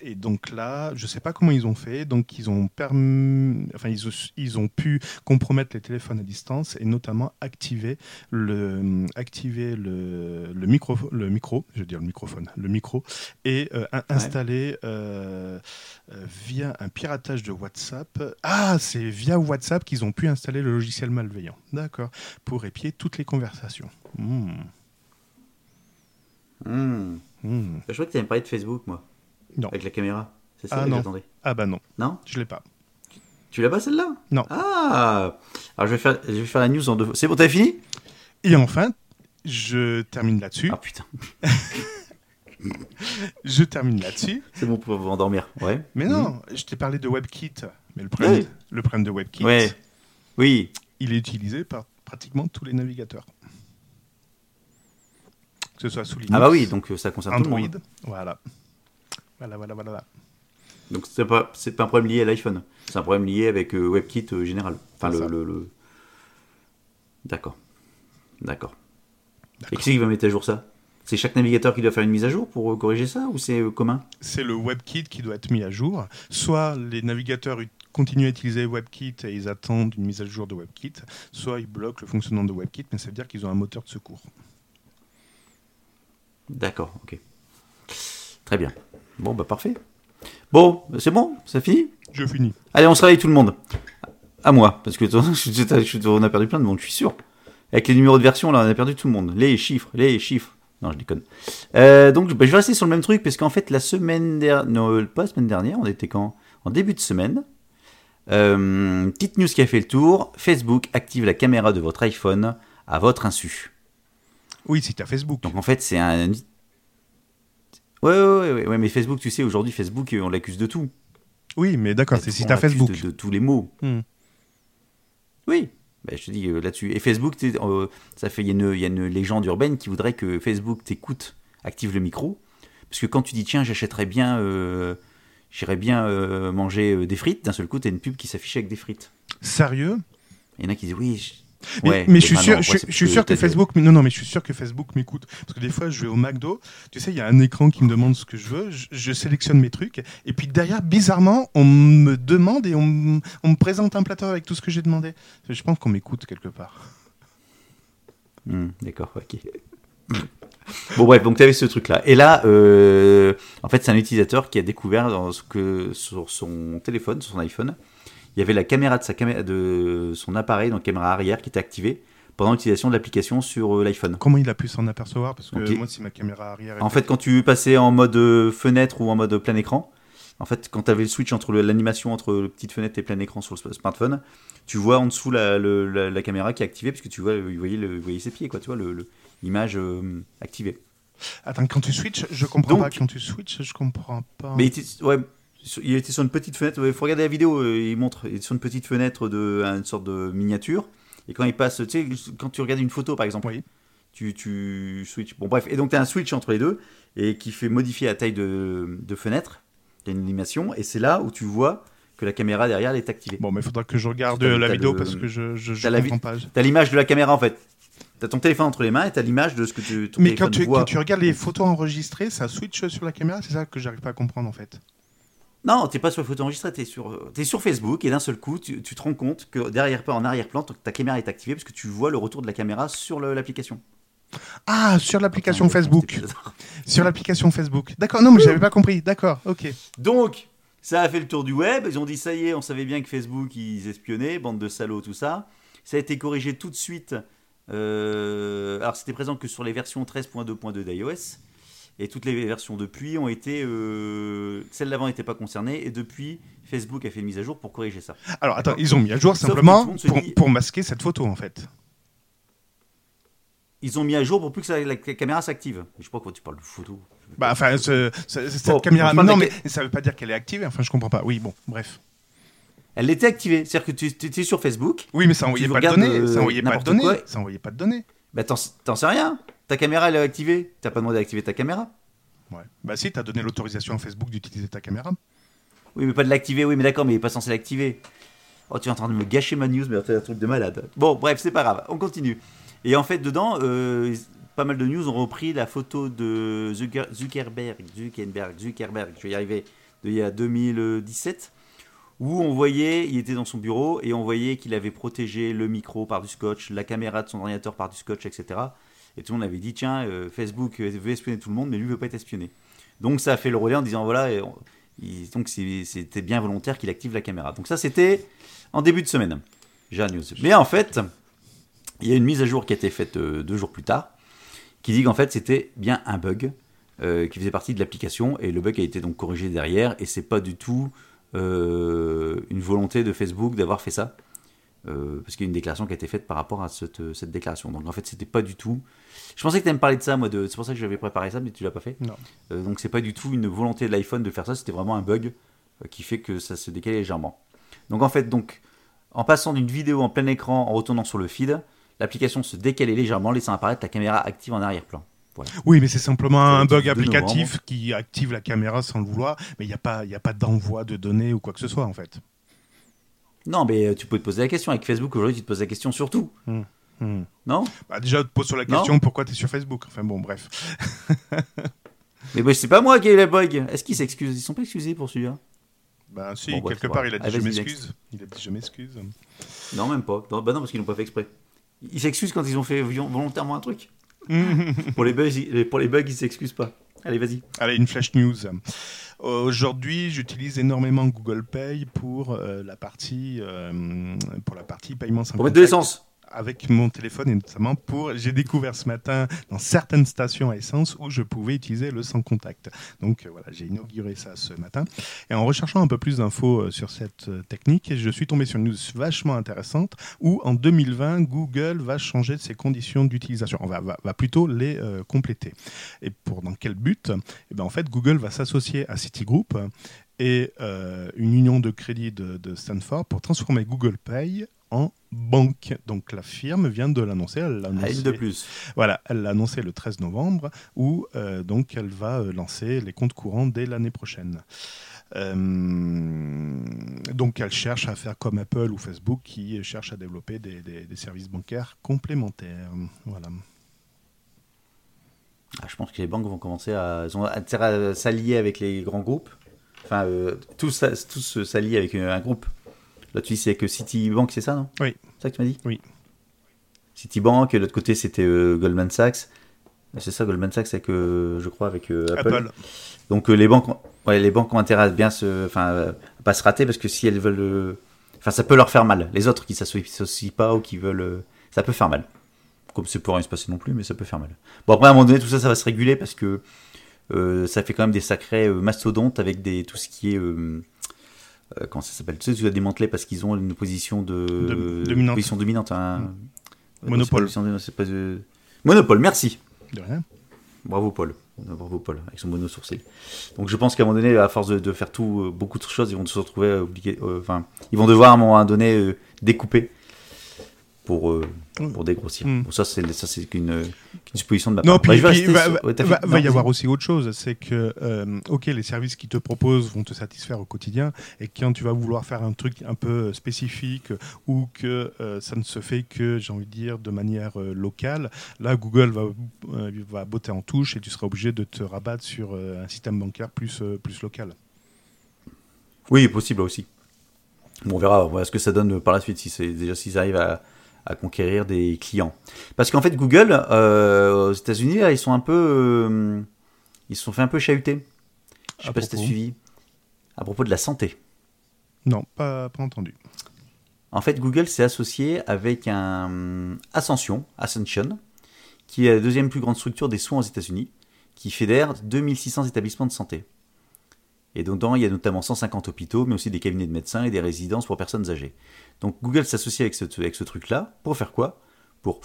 et donc là, je ne sais pas comment ils ont fait. Donc ils ont permis, enfin ils, ont- ils ont pu compromettre les téléphones à distance et notamment activer le, activer le, le micro, le micro, je veux dire le microphone, le micro, et in- installer via un piratage de WhatsApp. Ah, c'est via WhatsApp qu'ils ont pu installer le logiciel malveillant. D'accord. Pour épier toutes les conversations. Hmm. Hmm. Je crois que tu avais parlé de Facebook, moi. Non. Avec la caméra. C'est ça Ah, que non. j'attendais. Ah bah non, Non je l'ai pas. Tu l'as pas celle-là? Non. Ah Alors je vais faire, je vais faire la news en deux fois. C'est bon, t'as fini? Et enfin, je termine là-dessus. Ah putain, Je termine là-dessus. c'est bon pour vous endormir. Ouais. Mais non, je t'ai parlé de WebKit. Mais le problème. Oui. le problème de WebKit, Ouais. Oui. il est utilisé par pratiquement tous les navigateurs. Que ce soit sous Linux, Ah bah oui, donc euh, ça concerne tout le Android. monde. Voilà. Voilà, voilà, voilà. Donc c'est pas, c'est pas un problème lié à l'iPhone. C'est un problème lié avec euh, WebKit euh, général. Enfin le, le, le- D'accord. D'accord. Et qui c'est qui va mettre à jour ça? C'est chaque navigateur qui doit faire une mise à jour pour euh, corriger ça ou c'est euh, commun? C'est le WebKit qui doit être mis à jour. Soit les navigateurs continuent à utiliser WebKit et ils attendent une mise à jour de WebKit, soit ils bloquent le fonctionnement de WebKit, mais ça veut dire qu'ils ont un moteur de secours. D'accord, ok. Très bien. Bon, bah parfait. Bon, c'est bon, ça finit Je finis. Allez, on se réveille tout le monde. À moi, parce que on a perdu plein de monde, je suis sûr. Avec les numéros de version, là, on a perdu tout le monde. Les chiffres, les chiffres. Non, je déconne. Euh, donc, bah, je vais rester sur le même truc, parce qu'en fait, la semaine dernière, non, pas la semaine dernière, on était quand? En début de semaine. Euh, petite news qui a fait le tour. Facebook active la caméra de votre iPhone à votre insu. Oui, c'est à Facebook. Donc en fait, c'est un. Ouais, ouais, ouais, ouais, mais Facebook, tu sais, aujourd'hui, Facebook, euh, on l'accuse de tout. Oui, mais d'accord, c'est à l'accuse Facebook. De, de tous les mots. Hmm. Oui, bah, je te dis euh, là-dessus. Et Facebook, euh, ça fait, il y, a une- il y a une légende urbaine qui voudrait que Facebook t'écoute, active le micro, parce que quand tu dis tiens, j'achèterais bien, euh, j'irais bien euh, manger des frites, d'un seul coup, t'as une pub qui s'affiche avec des frites. Sérieux? Il y en a qui disent oui. Mais, Ouais, mais je suis sûr, je, je suis que Facebook, non, non, mais je suis sûr que Facebook m'écoute. Parce que des fois, je vais au McDo, tu sais, il y a un écran qui me demande ce que je veux, je, je sélectionne mes trucs, et puis derrière, bizarrement, on me demande et on, me- on me présente un plateau avec tout ce que j'ai demandé. Je pense qu'on m'écoute quelque part. Hmm, D'accord, ok. bon bref, donc tu avais ce truc-là. Et là, euh, en fait, c'est un utilisateur qui a découvert dans ce que sur son téléphone, sur son iPhone, il y avait la caméra de, sa caméra, de son appareil, donc caméra arrière, qui était activée pendant l'utilisation de l'application sur euh, l'iPhone. Comment il a pu s'en apercevoir? Parce que moi, si ma caméra arrière. En fait, quand tu passais en mode euh, fenêtre ou en mode plein écran, en fait, quand tu avais le switch entre l'animation entre le petite fenêtre et plein écran sur le smartphone, tu vois en dessous la, le- la- la caméra qui est activée, puisque tu vois, vous voyez, le, ses pieds, quoi, tu vois, l'image euh, activée. Attends, quand tu switches, je comprends Donc- pas. Quand tu switches, je comprends pas. Mais il ouais, il était sur une petite fenêtre. Il faut regarder la vidéo. euh, Il montre. Il est sur une petite fenêtre de une sorte de miniature. Et quand il passe, tu sais, quand tu regardes une photo par exemple, Oui. tu, tu switches. Bon bref. Et donc tu as un switch entre les deux et qui fait modifier la taille de, de fenêtre. Il y a une animation et c'est là où tu vois que la caméra derrière elle est activée. Bon, mais il faudra que je regarde la vidéo le- parce que je, je, je comprends pas. T'as l'image de la caméra en fait. T'as ton téléphone entre les mains et t'as l'image de ce que tu. ton Mais quand tu, voit. quand tu regardes les photos enregistrées, ça switch sur la caméra, c'est ça que j'arrive pas à comprendre en fait. Non, t'es pas sur la photo enregistrée, t'es sur, t'es sur Facebook et d'un seul coup, tu, tu te rends compte que derrière, en arrière-plan, ta caméra est activée parce que tu vois le retour de la caméra sur l'application. Ah, sur l'application Facebook. Sur l'application Facebook. D'accord, non, mais j'avais pas compris. D'accord, ok. Donc, ça a fait le tour du web. Ils ont dit ça y est, on savait bien que Facebook ils espionnaient, bande de salauds, tout ça. Ça a été corrigé tout de suite. Euh, alors, c'était présent que sur les versions 13.2.2 d'iOS. Et toutes les versions depuis ont été. euh, celles d'avant n'étaient pas concernées. Et depuis, Facebook a fait une mise à jour pour corriger ça. Alors attends, ils ont mis à jour Sauf simplement pour, dit- pour masquer cette photo en fait. Ils ont mis à jour pour plus que ça- la, caméra s'active. Je sais pas quoi tu parles de photo. Bah enfin, ce- ce- cette caméra. non, mais ça veut pas dire qu'elle est activée. Enfin, je comprends pas. Oui, bon, bref. Elle était activée. C'est-à-dire que tu étais sur Facebook. Oui, mais ça envoyait Tu pas de données. euh, ça envoyait pas de données. quoi. Ça envoyait pas de données. Bah, t'en sais rien. Ta caméra, elle est activée? T'as pas demandé d'activer ta caméra? Ouais. Bah si, t'as donné l'autorisation à Facebook d'utiliser ta caméra. Oui, mais pas de l'activer, oui, mais d'accord, mais il est pas censé l'activer. Oh, tu es en train de me gâcher ma news, mais c'est un truc de malade. Bon, bref, c'est pas grave, on continue. Et en fait, dedans, euh, pas mal de news ont repris la photo de Zucker- Zuckerberg, Zuckerberg, Zuckerberg, je vais y arriver, de il y a 2017, où on voyait, il était dans son bureau, et on voyait qu'il avait protégé le micro par du scotch, la caméra de son ordinateur par du scotch, etc. Et tout le monde avait dit, tiens, euh, Facebook euh, veut espionner tout le monde, mais lui veut pas être espionné. Donc ça a fait le relais en disant, voilà, et donc c'était bien volontaire qu'il active la caméra. Donc ça, c'était en début de semaine. J'ai news. Mais en fait, il y a une mise à jour qui a été faite euh, deux jours plus tard, qui dit qu'en fait c'était bien un bug qui faisait partie de l'application et le bug a été donc corrigé derrière et c'est pas du tout une volonté de Facebook d'avoir fait ça. Euh, parce qu'il y a une déclaration qui a été faite par rapport à cette, euh, cette déclaration. Donc en fait, c'était pas du tout. Je pensais que tu me parler de ça, moi. De... C'est pour ça que j'avais préparé ça, mais tu l'as pas fait. Non. Euh, donc c'est pas du tout une volonté de l'iPhone de faire ça. C'était vraiment un bug euh, qui fait que ça se décalait légèrement. Donc en fait, donc en passant d'une vidéo en plein écran en retournant sur le feed, l'application se décalait légèrement, laissant apparaître la caméra active en arrière-plan. Oui, mais c'est simplement un bug du 2 applicatif qui active la caméra sans le vouloir, mais il n'y a pas, y a pas d'envoi de données ou quoi que ce soit en fait. Non, mais euh, tu peux te poser la question. Avec Facebook, aujourd'hui, tu te poses la question sur tout. Hmm. Non? Bah, déjà, te pose sur la Non? question pourquoi tu es sur Facebook? Enfin bon, bref. Mais bah, c'est pas moi qui ai eu le bug. Est-ce qu'ils s'excusent? Ils sont pas excusés pour celui-là Ben si, Bon, bref, quelque voilà. part, il a dit Ah, je m'excuse. Il a dit je m'excuse. Non, même pas. Non, bah non, parce qu'ils l'ont pas fait exprès. Ils s'excusent quand ils ont fait volontairement un truc. pour, les bugs, ils- pour les bugs, ils s'excusent pas. Allez, vas-y. Allez, une flash news. Aujourd'hui, j'utilise énormément Google Pay pour euh, la partie euh, pour la partie paiement sans Pour mettre de l'essence. Avec mon téléphone et notamment pour j'ai découvert ce matin dans certaines stations à essence où je pouvais utiliser le sans contact. Donc euh, voilà, j'ai inauguré ça ce matin et en recherchant un peu plus d'infos euh, sur cette euh, technique, je suis tombé sur une news vachement intéressante où en 2020 Google va changer ses conditions d'utilisation. On va, va, plutôt les compléter. Et pour dans quel but? Eh ben en fait Google va s'associer à Citigroup et une union de crédit de Stanford pour transformer Google Pay en banque. Donc la firme vient de l'annoncer. Elle annoncé, de plus. voilà, elle l'a annoncé le 13 novembre, où euh, donc elle va euh, lancer les comptes courants dès l'année prochaine. Euh, donc elle cherche à faire comme Apple ou Facebook qui cherchent à développer des, des- des services bancaires complémentaires. Voilà. Ah, je pense que les banques vont commencer à. À s'allier avec les grands groupes. Enfin, euh, tous, s'a- tous s'allient avec un groupe. Là, tu dis c'est avec Citibank, c'est ça, non? Oui. C'est ça que tu m'as dit? Oui. Citibank, et l'autre côté, c'était euh, Goldman Sachs. C'est ça, Goldman Sachs, avec, euh, je crois, avec euh, Apple. Apple. Donc euh, les banques, ont- ouais, les banques ont intérêt à bien se, enfin, à pas se rater parce que si elles veulent, enfin, ça peut leur faire mal. Les autres qui s'associent pas ou qui veulent, ça peut faire mal. Comme c'est pour rien se passer non plus, mais ça peut faire mal. Bon après à un moment donné tout ça, ça va se réguler parce que ça fait quand même des sacrés mastodontes avec des tout ce qui est euh, euh, comment ça s'appelle? Tu sais, tu dois démanteler parce qu'ils ont une position de, De- dominante. position dominante. hein. Mm. Non, Monopole. pas Monopole. Merci. De rien. Bravo Paul. Bravo Paul, avec son mono sourcil. Donc je pense qu'à un moment donné, à force de, de faire tout, euh, beaucoup de choses, ils vont se retrouver euh, obligés. euh, Enfin, ils vont devoir à un moment donné euh, découper pour, euh, pour dégrossir. Mm. Bon, ça, c'est qu'une euh, qu'une supposition de ma Non, part. puis, Bah, vais puis va, sur- va- ouais, t'as va- fait- va y non, avoir aussi autre chose, c'est que, euh, ok, les services qu'ils te proposent vont te satisfaire au quotidien, et quand tu vas vouloir faire un truc un peu spécifique ou que euh, ça ne se fait que, j'ai envie de dire, de manière euh, locale, là, Google va, euh, va botter en touche et tu seras obligé de te rabattre sur euh, un système bancaire plus, euh, plus local. Oui, possible aussi. Bon, on verra, on verra ce que ça donne par la suite, si déjà s'ils arrivent à, à conquérir des clients. Parce qu'en fait, Google, euh, aux États-Unis, ils sont un peu, euh, ils se sont fait un peu chahuter. Je sais À pas si t'as propos suivi. À propos de la santé. Non, pas, pas entendu. En fait, Google s'est associé avec un Ascension, Ascension, qui est la deuxième plus grande structure des soins aux États-Unis, qui fédère 2600 établissements de santé. Et donc, dedans, il y a notamment 150 hôpitaux, mais aussi des cabinets de médecins et des résidences pour personnes âgées. Donc, Google s'associe avec ce, avec ce truc-là pour faire quoi? Pour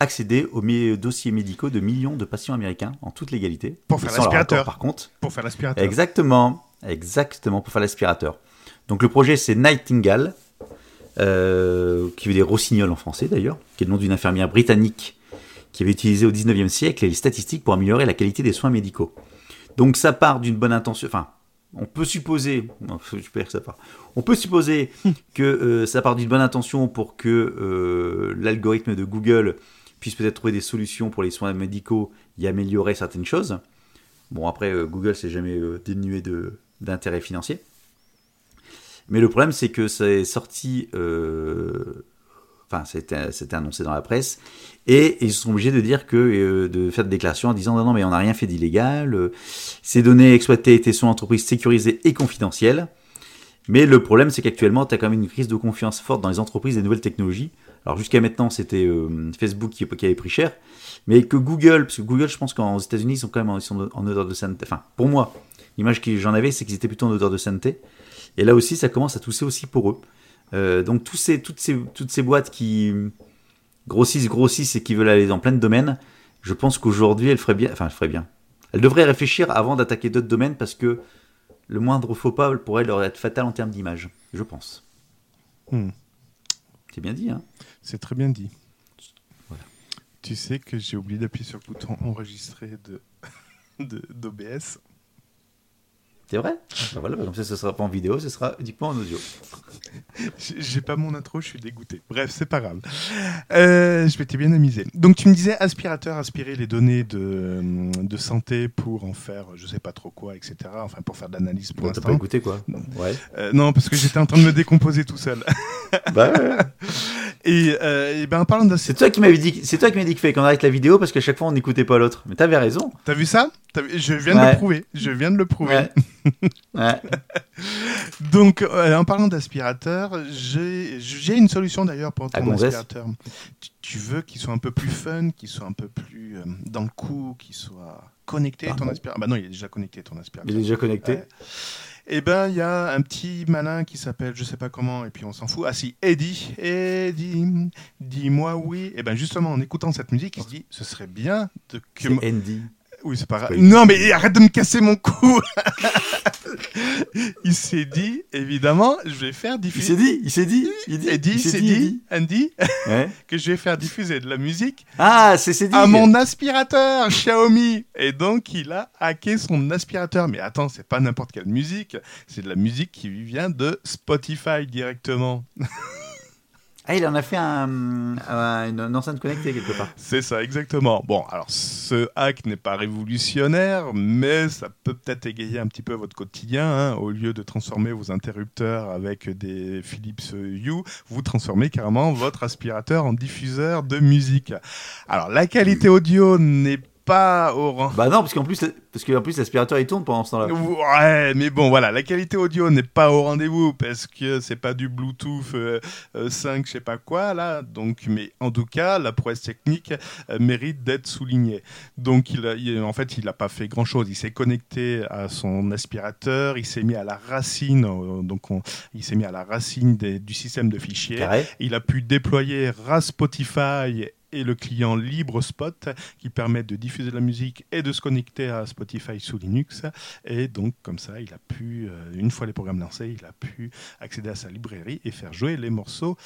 accéder aux dossiers médicaux de millions de patients américains en toute légalité. Pour faire l'aspirateur. Par contre, Pour faire l'aspirateur. Exactement, exactement, pour faire l'aspirateur. Donc le projet c'est Nightingale, euh, qui veut dire rossignol en français d'ailleurs, qui est le nom d'une infirmière britannique qui avait utilisé au 19e siècle les statistiques pour améliorer la qualité des soins médicaux. Donc ça part d'une bonne intention, enfin, on peut supposer, non, que ça part. On peut supposer que euh, ça part d'une bonne intention pour que euh, l'algorithme de Google puisse peut-être trouver des solutions pour les soins médicaux et améliorer certaines choses. Bon, après, euh, Google s'est jamais euh, dénué d'intérêt financier. Mais le problème, c'est que ça est sorti. Enfin, c'était annoncé dans la presse. Et ils sont obligés de dire que. euh, de faire des déclarations en disant non, non, mais on n'a rien fait d'illégal. euh, ces données exploitées étaient sur l'entreprise sécurisées et confidentielles. Mais le problème, c'est qu'actuellement, tu as quand même une crise de confiance forte dans les entreprises des nouvelles technologies. Alors jusqu'à maintenant, c'était euh, Facebook qui, avait pris cher. Mais que Google, parce que Google, je pense qu'aux États-Unis, ils sont quand même en, en odeur de sainteté. Enfin, pour moi, l'image que j'en avais, c'est qu'ils étaient plutôt en odeur de sainteté. Et là aussi, ça commence à tousser aussi pour eux. Donc tous ces, toutes, ces, toutes ces boîtes qui grossissent, grossissent et qui veulent aller dans plein de domaines, je pense qu'aujourd'hui, elles feraient bien. Enfin, elles feraient bien. Elles devraient réfléchir avant d'attaquer d'autres domaines parce que le moindre faux pas pourrait leur être fatal en termes d'image, je pense. Hmm. C'est bien dit, hein C'est très bien dit. Voilà. Tu sais que j'ai oublié d'appuyer sur le bouton enregistrer de- d'OBS. C'est vrai Ben voilà, comme ça, ce sera pas en vidéo, ce sera uniquement en audio. J'ai pas mon intro, je suis dégoûté. Bref, c'est pas grave. Euh, je m'étais bien amusé. Donc tu me disais aspirateur, aspirer les données de, de santé pour en faire je sais pas trop quoi, etc. Enfin pour faire de l'analyse pour Bon, T'as pas l'instant. écouté, quoi Ouais. Euh, non, parce que j'étais en train de me décomposer tout seul. bah ouais. Et, euh, et ben en parlant de C'est toi qui m'avais dit, c'est toi qui m'as dit qu'il fallait qu'on arrête la vidéo parce qu'à chaque fois on n'écoutait pas l'autre. Mais t'avais raison. T'as vu ça? T'as vu- Je viens de le prouver. Je viens de le prouver. Ouais. ouais. Donc, euh, en parlant d'aspirateur, j'ai une solution d'ailleurs pour À ton aspirateur. Tu, tu veux qu'il soit un peu plus fun, qu'il soit un peu plus euh, dans le coup, qu'il soit connecté ton Pardon aspirateur. Bah non, il est déjà connecté ton aspirateur. Il est déjà connecté. Eh ben, il y a un petit malin qui s'appelle, je sais pas comment, et puis on s'en fout. Ah si, Eddie, Eddie, dis-moi oui. Et ben justement, en écoutant cette musique, il se dit, ce serait bien de que Andy. Oui, c'est pas grave. Non, mais arrête de me casser mon cou. il s'est dit, évidemment, je vais faire Il diffuser. s'est dit, il s'est dit, il dit, il s'est dit, dit, Andy. Ouais. que je vais faire diffuser de la musique Ah, c'est dit. à mon aspirateur Xiaomi. Et donc, il a hacké son aspirateur. Mais attends, c'est pas n'importe quelle musique. C'est de la musique qui vient de Spotify directement. Ah, il en a fait un, une, une enceinte connectée quelque part. C'est ça, exactement. Bon, alors ce hack n'est pas révolutionnaire, mais ça peut peut-être égayer un petit peu votre quotidien. hein. Au lieu de transformer vos interrupteurs avec des Philips Hue, vous transformez carrément votre aspirateur en diffuseur de musique. Alors la qualité audio n'est pas au rang. Bah non, parce qu'en plus, parce qu'en plus l'aspirateur il tourne pendant ce temps-là. Ouais, mais bon, voilà, la qualité audio n'est pas au rendez-vous parce que c'est pas du Bluetooth euh, euh, 5, je sais pas quoi là. Donc, mais en tout cas, la prouesse technique euh, mérite d'être soulignée. Donc, il, en fait, il n'a pas fait grand-chose. Il s'est connecté à son aspirateur, il s'est mis à la racine, euh, donc on- il s'est mis à la racine des- du système de fichiers. Carré. Il a pu déployer Raspotify et le client LibreSpot qui permettent de diffuser de la musique et de se connecter à Spotify sous Linux. Et donc, comme ça, il a pu, euh, une fois les programmes lancés, il a pu accéder à sa librairie et faire jouer les morceaux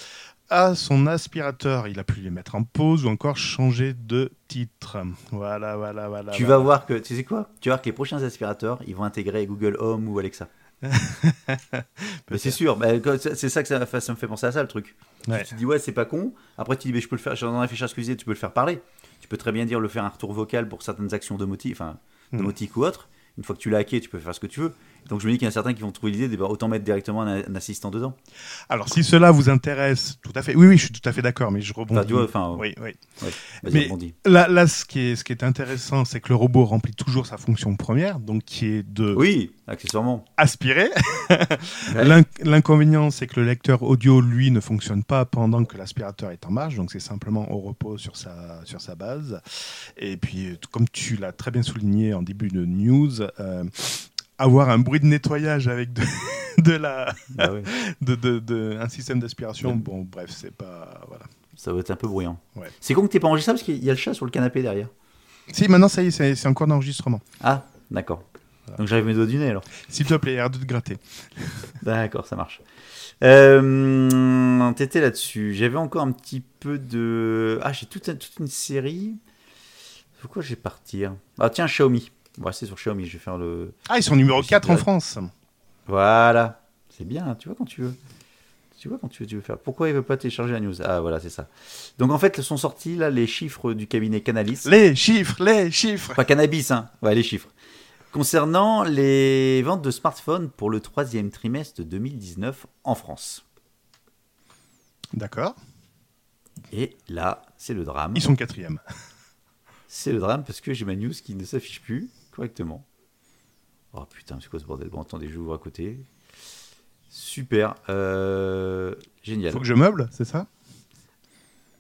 à son aspirateur. Il a pu les mettre en pause ou encore changer de titre. Voilà, voilà, voilà. Tu voilà. vas voir que, tu sais quoi? Tu vas voir que les prochains aspirateurs, ils vont intégrer Google Home ou Alexa. Mais c'est sûr, bah, c'est ça que ça, ça me fait penser à ça le truc. Ouais. Tu te dis ouais c'est pas con, après tu dis mais je peux le faire, j'en ai je disais, tu peux le faire parler. Tu peux très bien dire le faire un retour vocal pour certaines actions domotiques, enfin Hmm. domotiques ou autres. Une fois que tu l'as hacké, tu peux faire ce que tu veux. Donc je me dis qu'il y en a certains qui vont trouver l'idée de bah, autant mettre directement un, un assistant dedans. Alors, si cela vous intéresse, tout à fait. Oui, oui, je suis tout à fait d'accord, mais je rebondis. Enfin, tu vois, enfin, oui, oui. Mais- rebondis. Là, là ce, qui est, ce qui est intéressant, c'est que le robot remplit toujours sa fonction première, donc qui est de Oui, accessoirement. aspirer. Ouais. L'inconvénient, c'est que le lecteur audio, lui, ne fonctionne pas pendant que l'aspirateur est en marche, donc c'est simplement au repos sur sa, sur sa base. Et puis, comme tu l'as très bien souligné en début de news, euh, avoir un bruit de nettoyage avec de, de la, Bah oui, de, de- de- un système d'aspiration, bon, bref, c'est pas. Voilà. ça va être un peu bruyant. Ouais. C'est con que t'aies pas enregistré parce qu'il y a le chat sur le canapé derrière. Si, maintenant, ça y est, c'est en cours d'enregistrement. Ah, d'accord. Donc j'arrive mes doigts du nez alors. S'il te plaît, arrête de te gratter. D'accord, ça marche. Euh, T'étais là-dessus. J'avais encore un petit peu de. Ah, j'ai toute, toute une série. Pourquoi je vais partir? Ah, tiens, Xiaomi. On va rester sur Xiaomi. Je vais faire le. Ah, ils sont numéro Je 4 sais en. France. Voilà. C'est bien, tu vois quand tu veux. Tu vois quand tu veux, tu veux faire. Pourquoi il veut pas télécharger la news? Ah voilà, c'est ça. Donc en fait, sont sortis là les chiffres du cabinet Canalis. Les chiffres, les chiffres. Pas cannabis, hein. Ouais, les chiffres. Concernant les ventes de smartphones pour le troisième trimestre 2019 en France. D'accord. Et là, c'est le drame. Ils sont quatrième. C'est le drame parce que j'ai ma news qui ne s'affiche plus correctement. Oh putain, c'est quoi ce bordel? Bon, attendez, je vous à côté. Super. Euh, génial. Faut que je meuble, c'est ça?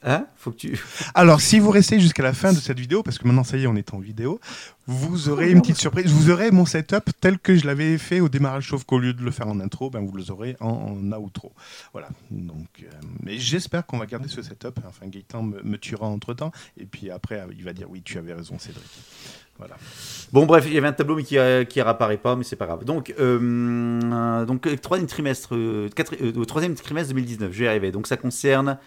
Hein? Faut que tu. Alors, si vous restez jusqu'à la fin de cette vidéo, parce que maintenant, ça y est, on est en vidéo, vous aurez une petite surprise. Vous aurez mon setup tel que je l'avais fait au démarrage, sauf qu'au lieu de le faire en intro, ben, vous le aurez en, en outro. Voilà. Donc, euh, mais j'espère qu'on va garder ce setup. Enfin, Gaëtan me, me tuera entre temps. Et puis après, il va dire oui, tu avais raison, Cédric. Voilà. Bon, bref, il y avait un tableau mais qui qui réapparaît pas, mais c'est pas grave. Donc, euh, donc euh, troisième trimestre, euh, quatre- euh, troisième trimestre 2019, je vais y arriver. Donc, ça concerne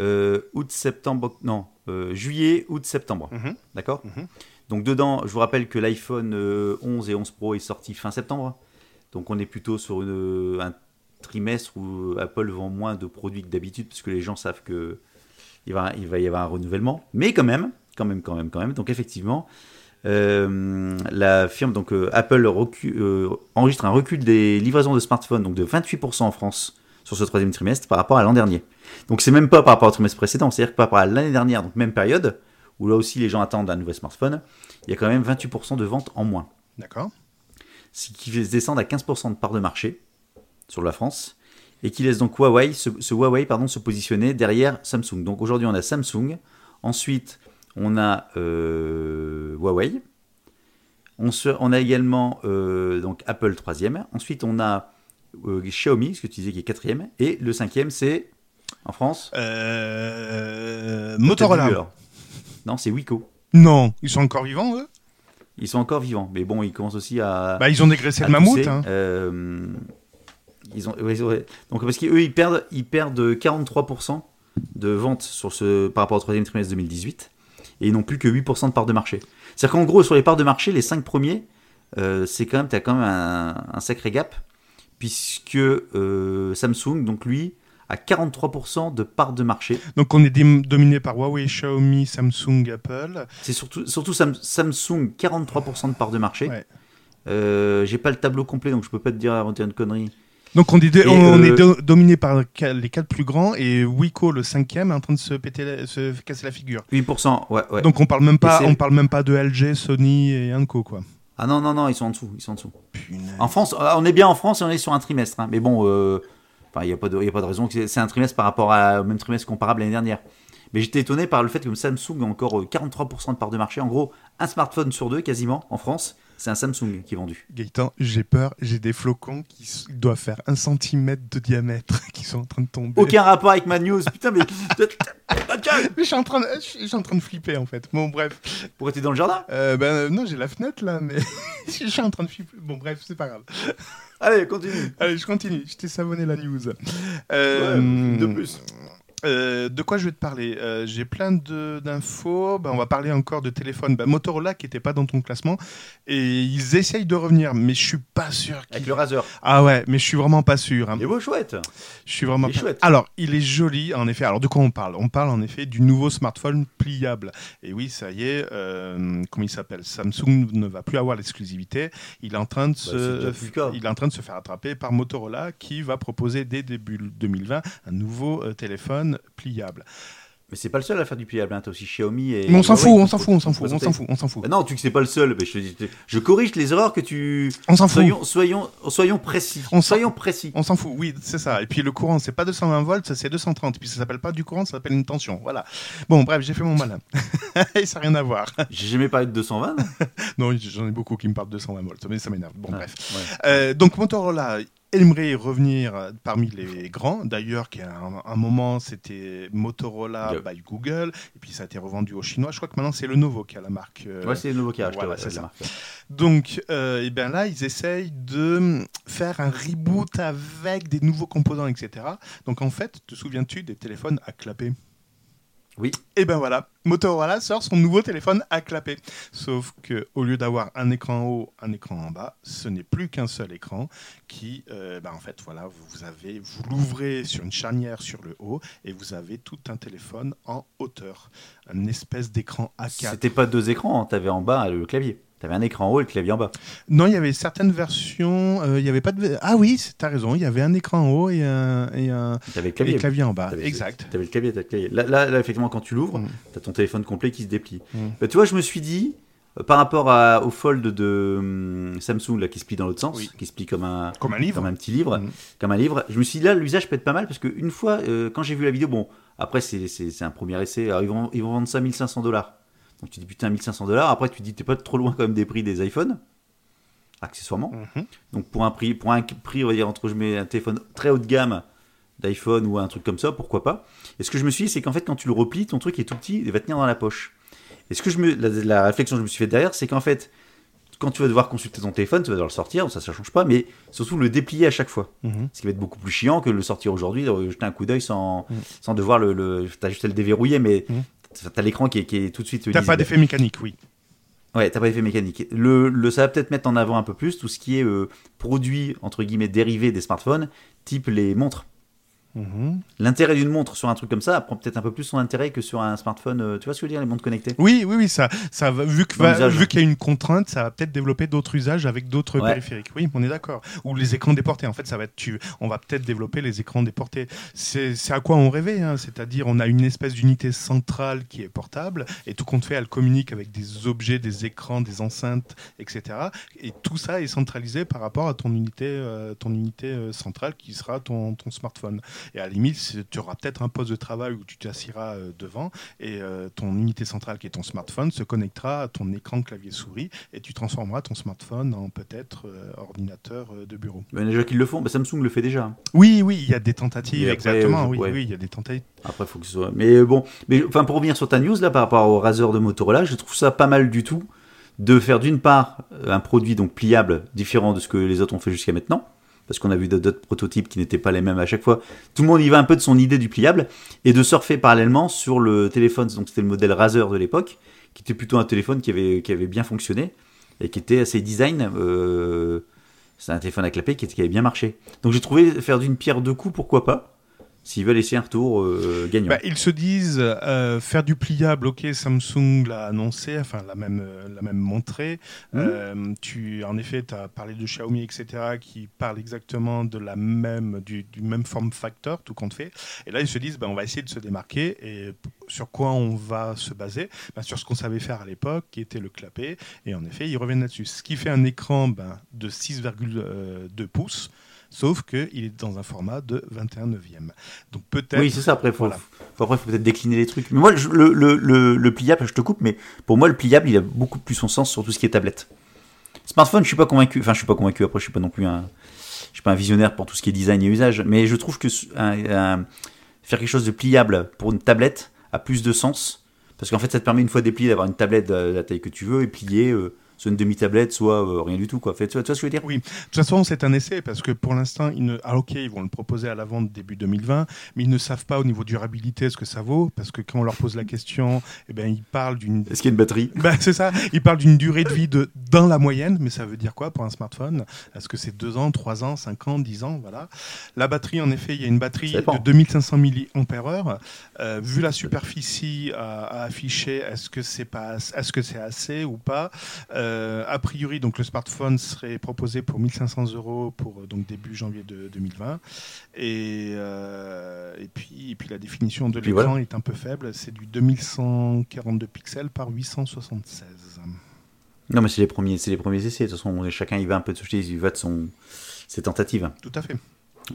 euh, août, septembre, non, euh, juillet, août, septembre. Mhm. D'accord Mhm. Donc, dedans, je vous rappelle que l'iPhone euh, 11 et 11 Pro est sorti fin septembre. Donc, on est plutôt sur une- un trimestre où Apple vend moins de produits que d'habitude, parce que les gens savent que il va, il va y avoir un renouvellement. Mais quand même, quand même, quand même, quand même. Donc, effectivement, euh, la firme, donc euh, Apple, euh, enregistre un recul des livraisons de smartphones, donc de 28% en France sur ce troisième trimestre par rapport à l'an dernier. Donc c'est même pas par rapport au trimestre précédent, c'est-à-dire que par rapport à l'année dernière, donc même période, où là aussi les gens attendent un nouveau smartphone, il y a quand même 28% de ventes en moins. D'accord. Ce qui fait descendre à 15% de part de marché sur la France, et qui laisse donc Huawei, ce, ce Huawei pardon, se positionner derrière Samsung. Donc aujourd'hui on a Samsung, ensuite on a euh, Huawei, on, se- on a également euh, donc Apple troisième, ensuite on a euh, Xiaomi, ce que tu disais qui est quatrième, et le cinquième c'est en France vu, Motorola. Non, c'est Wiko. Non, ils sont encore vivants, eux? Ils sont encore vivants, mais bon, ils commencent aussi à. Bah, ils ont dégraissé le mammouth. hein. Ils ont, ouais, ouais. Donc parce qu'eux ils perdent, ils perdent 43% de ventes sur ce, par rapport au troisième trimestre 2018 et ils n'ont plus que 8% de part de marché. C'est-à-dire qu'en gros sur les parts de marché, les 5 premiers, euh, c'est quand même, t'as quand même un, un sacré gap puisque euh, Samsung, donc lui, a 43% de part de marché. Donc, on est dominé par Huawei, Xiaomi, Samsung, Apple. C'est surtout, surtout Sam- Samsung, 43% de part de marché. Ouais. Euh, J'ai pas le tableau complet, donc je peux pas te dire avant de dire une connerie. Donc, on est, on euh, est dominé par les quatre plus grands et Wiko, le cinquième, est en train de se, péter la- se casser la figure. 8%, ouais, ouais. Donc, on parle même pas, on parle même pas de LG, Sony et Anko, quoi. Ah non, non, non, ils sont en dessous, ils sont en dessous. Punaise. En France, euh, on est bien en France et on est sur un trimestre. hein. Mais bon, euh, il n'y a, pas de- y a pas de raison que c'est- un trimestre par rapport à- au même trimestre comparable l'année dernière. Mais j'étais étonné par le fait que Samsung a encore euh, 43% de part de marché. En gros, un smartphone sur deux quasiment en France, c'est un Samsung qui est vendu. Gaëtan, j'ai peur, j'ai des flocons qui doivent faire un centimètre de diamètre qui sont en train de tomber. Aucun rapport avec ma news, putain, mais. Mais je suis en train de, je suis- je suis en train de flipper en fait. Bon bref. Pourquoi t'es dans le jardin? Euh, ben euh, non, j'ai la fenêtre là, mais je suis en train de flipper. Bon bref, c'est pas grave. Allez, continue. Allez, je continue. Je t'ai savonné la news. Euh, de plus. Euh, de quoi je vais te parler? Euh, J'ai plein d'infos. Ben, on va parler encore de téléphone. Ben, Motorola qui n'était pas dans ton classement et ils essayent de revenir, mais je suis pas sûr. Avec le Razer. Ah ouais, mais je suis vraiment pas sûr. hein. Il est beau, chouette. Je suis vraiment Il est pas- chouette. Alors, il est joli, en effet. Alors, de quoi on parle? On parle en effet du nouveau smartphone pliable. Et oui, ça y est, euh, comment il s'appelle? Samsung ne va plus avoir l'exclusivité. Il est en train de Bah, se, il est en train de se faire attraper par Motorola, qui va proposer dès début 2020 un nouveau euh, téléphone pliable. Mais c'est pas le seul à faire du pliable. Hein. T'as aussi Xiaomi et. Mais on s'en fout, on s'en fout, on s'en fout, on s'en fout, on s'en fout. Non, tu que c'est pas le seul. Mais je, corrige les erreurs que tu. On s'en fout. Soyons, soyons, soyons précis. On s'en- soyons précis. On s'en fout, oui, c'est ça. Et puis le courant, c'est pas 220 volts, c'est 230. Puis ça s'appelle pas du courant, ça s'appelle une tension. Voilà. Bon, bref, j'ai fait mon malin. Et ça n'a rien à voir. J'ai jamais parlé de 220. Non, j'en ai beaucoup qui me parlent de 220 volts, mais ça m'énerve. Bon, Ah, bref. ouais. Euh, donc Motorola aimerait revenir parmi les grands. D'ailleurs, qu'à un, un moment, c'était Motorola by Google, et puis ça a été revendu aux Chinois. Je crois que maintenant, c'est Lenovo qui a la marque. euh, Ouais, c'est le nouveau qui a acheté. voilà, c'est ça. marque. donc, euh, et bien là, ils essayent de faire un reboot avec des nouveaux composants, etc. Donc, en fait, te souviens-tu des téléphones à clapper? Oui. Et ben voilà, Motorola sort son nouveau téléphone à clapper. Sauf que au lieu d'avoir un écran en haut, un écran en bas, ce n'est plus qu'un seul écran qui, euh, ben en fait, voilà, vous avez, vous l'ouvrez sur une charnière sur le haut et vous avez tout un téléphone en hauteur, un espèce d'écran A4. C'était pas deux écrans, tu avais en bas le clavier. Tu avais un écran en haut et le clavier en bas. Non, il y avait certaines versions, euh, il y avait pas de. Ah oui, tu as raison, il y avait un écran en haut et un, et un, T'avais le clavier. en bas. T'avais- Exact. T'avais le clavier, t'avais le clavier. Là, là, là, effectivement, quand tu l'ouvres, Mm. t'as ton téléphone complet qui se déplie. Mm. Bah, tu vois, je me suis dit, euh, par rapport à- au fold de hum, Samsung là, qui se plie dans l'autre sens, Oui. qui se plie comme un, Comme un livre. comme un petit livre, Mm. comme un livre, je me suis dit là, l'usage peut être pas mal parce qu'une fois, euh, quand j'ai vu la vidéo, bon, après, c'est c'est- c'est un premier essai, alors ils vont, ils vont vendre ça 1500 dollars. Donc tu dis putain, 1500 dollars, après tu dis t'es pas trop loin quand même des prix des iPhones, accessoirement. Mhm. Donc pour un prix, pour un prix, on va dire entre je mets un téléphone très haut de gamme d'iPhone ou un truc comme ça, pourquoi pas. Et ce que je me suis dit, c'est qu'en fait quand tu le replies, ton truc est tout petit, il va tenir dans la poche. Et ce que je me, la, la réflexion que je me suis fait derrière, c'est qu'en fait, quand tu vas devoir consulter ton téléphone, tu vas devoir le sortir, ça ça change pas, mais surtout le déplier à chaque fois. Mhm. Ce qui va être beaucoup plus chiant que le sortir aujourd'hui, de jeter un coup d'œil sans, Mm. sans devoir le, le t'as juste à le déverrouiller, mais. T'as l'écran qui est, qui est tout de suite T'as pas d'effet mécanique, oui. Ouais, t'as pas d'effet mécanique. Le, le, ça va peut-être mettre en avant un peu plus tout ce qui est euh, produit, entre guillemets, dérivé des smartphones, type les montres. Mhm. L'intérêt d'une montre sur un truc comme ça prend peut-être un peu plus son intérêt que sur un smartphone. euh, tu vois ce que je veux dire, les montres connectées Oui, oui, oui, ça, ça va, vu vu qu'il y a une contrainte, ça va peut-être développer d'autres usages avec d'autres Ouais. périphériques. Oui, on est d'accord. Ou les écrans déportés. En fait, ça va être, tu, on va peut-être développer les écrans déportés. C'est, c'est à quoi on rêvait, hein. c'est-à-dire on a une espèce d'unité centrale qui est portable et tout compte fait, elle communique avec des objets, des écrans, des enceintes, etc. Et tout ça est centralisé par rapport à ton unité, euh, ton unité euh, centrale qui sera ton, ton smartphone. Et à la limite, tu auras peut-être un poste de travail où tu t'assiras euh, devant et euh, ton unité centrale qui est ton smartphone se connectera à ton écran clavier souris et tu transformeras ton smartphone en peut-être euh, ordinateur de bureau. Il y en a déjà qui le font, bah, Samsung le fait déjà. Oui, oui, il y a des tentatives, après, exactement. euh, oui, ouais. oui, il y a des tentatives. Après, faut que ce soit. Mais bon, mais enfin pour revenir sur ta news là par rapport au Razer de Motorola, je trouve ça pas mal du tout de faire d'une part un produit donc pliable différent de ce que les autres ont fait jusqu'à maintenant. Parce qu'on a vu d'autres prototypes qui n'étaient pas les mêmes à chaque fois. Tout le monde y va un peu de son idée du pliable et de surfer parallèlement sur le téléphone. Donc c'était le modèle Razer de l'époque, qui était plutôt un téléphone qui avait, bien fonctionné et qui était assez design. euh, c'est un téléphone à était- qui avait bien marché. Donc j'ai trouvé faire d'une pierre deux coups, pourquoi pas S'ils veulent essayer un retour euh, gagnant. Bah, ils se disent euh, faire du pliable, ok, Samsung l'a annoncé, enfin l'a même, euh, l'a même montré. Mhm. Euh, tu, en effet, tu as parlé de Xiaomi, etc., qui parlent exactement de la même, du, du même form factor, tout compte fait. Et là, ils se disent, bah, on va essayer de se démarquer. Et sur quoi on va se baser? Bah, Sur ce qu'on savait faire à l'époque, qui était le clapet. Et en effet, ils reviennent là-dessus. Ce qui fait un écran ben, de 6,2 pouces. Sauf qu'il est dans un format de 21 neuvième. Donc peut-être. Oui, c'est ça. Après, faut, Voilà. faut, après, faut peut-être décliner les trucs. Mais moi, le, le, le, le pliable, je te coupe, mais pour moi, le pliable, il a beaucoup plus son sens sur tout ce qui est tablette. Smartphone, je suis pas convaincu. Enfin, je suis pas convaincu. Après, je suis pas non plus un, je suis pas un visionnaire pour tout ce qui est design et usage. Mais je trouve que s- un- un- faire quelque chose de pliable pour une tablette a plus de sens. Parce qu'en fait, ça te permet une fois déplié d'avoir une tablette de la taille que tu veux et pliée, euh, soit une demi-tablette, soit euh, rien du tout. Quoi. Fait, tu, vois, tu vois ce que je veux dire Oui, de toute façon, c'est un essai parce que pour l'instant, ils ne... ah, ok, ils vont le proposer à la vente début 2020, mais ils ne savent pas au niveau durabilité ce que ça vaut parce que quand on leur pose la question, eh ben, ils parlent d'une. Est-ce qu'il y a une batterie? Ben, c'est ça, ils parlent d'une durée de vie de dans la moyenne, mais ça veut dire quoi pour un smartphone? Est-ce que c'est 2 ans, 3 ans, 5 ans, 10 ans? Voilà. La batterie, en effet, il y a une batterie de 2500 mAh. Euh, vu la superficie à, à afficher, est-ce que c'est pas, que c'est assez ou pas? Euh, A priori, donc le smartphone serait proposé pour 1500 euros pour euh, donc début janvier de 2020. Et, euh, et puis, et puis la définition de l'écran voilà. est un peu faible. C'est du 2142 pixels par 876. Non, mais c'est les premiers, c'est les premiers essais. De toute façon, chacun y va un peu de il va de son, ses tentatives. Tout à fait,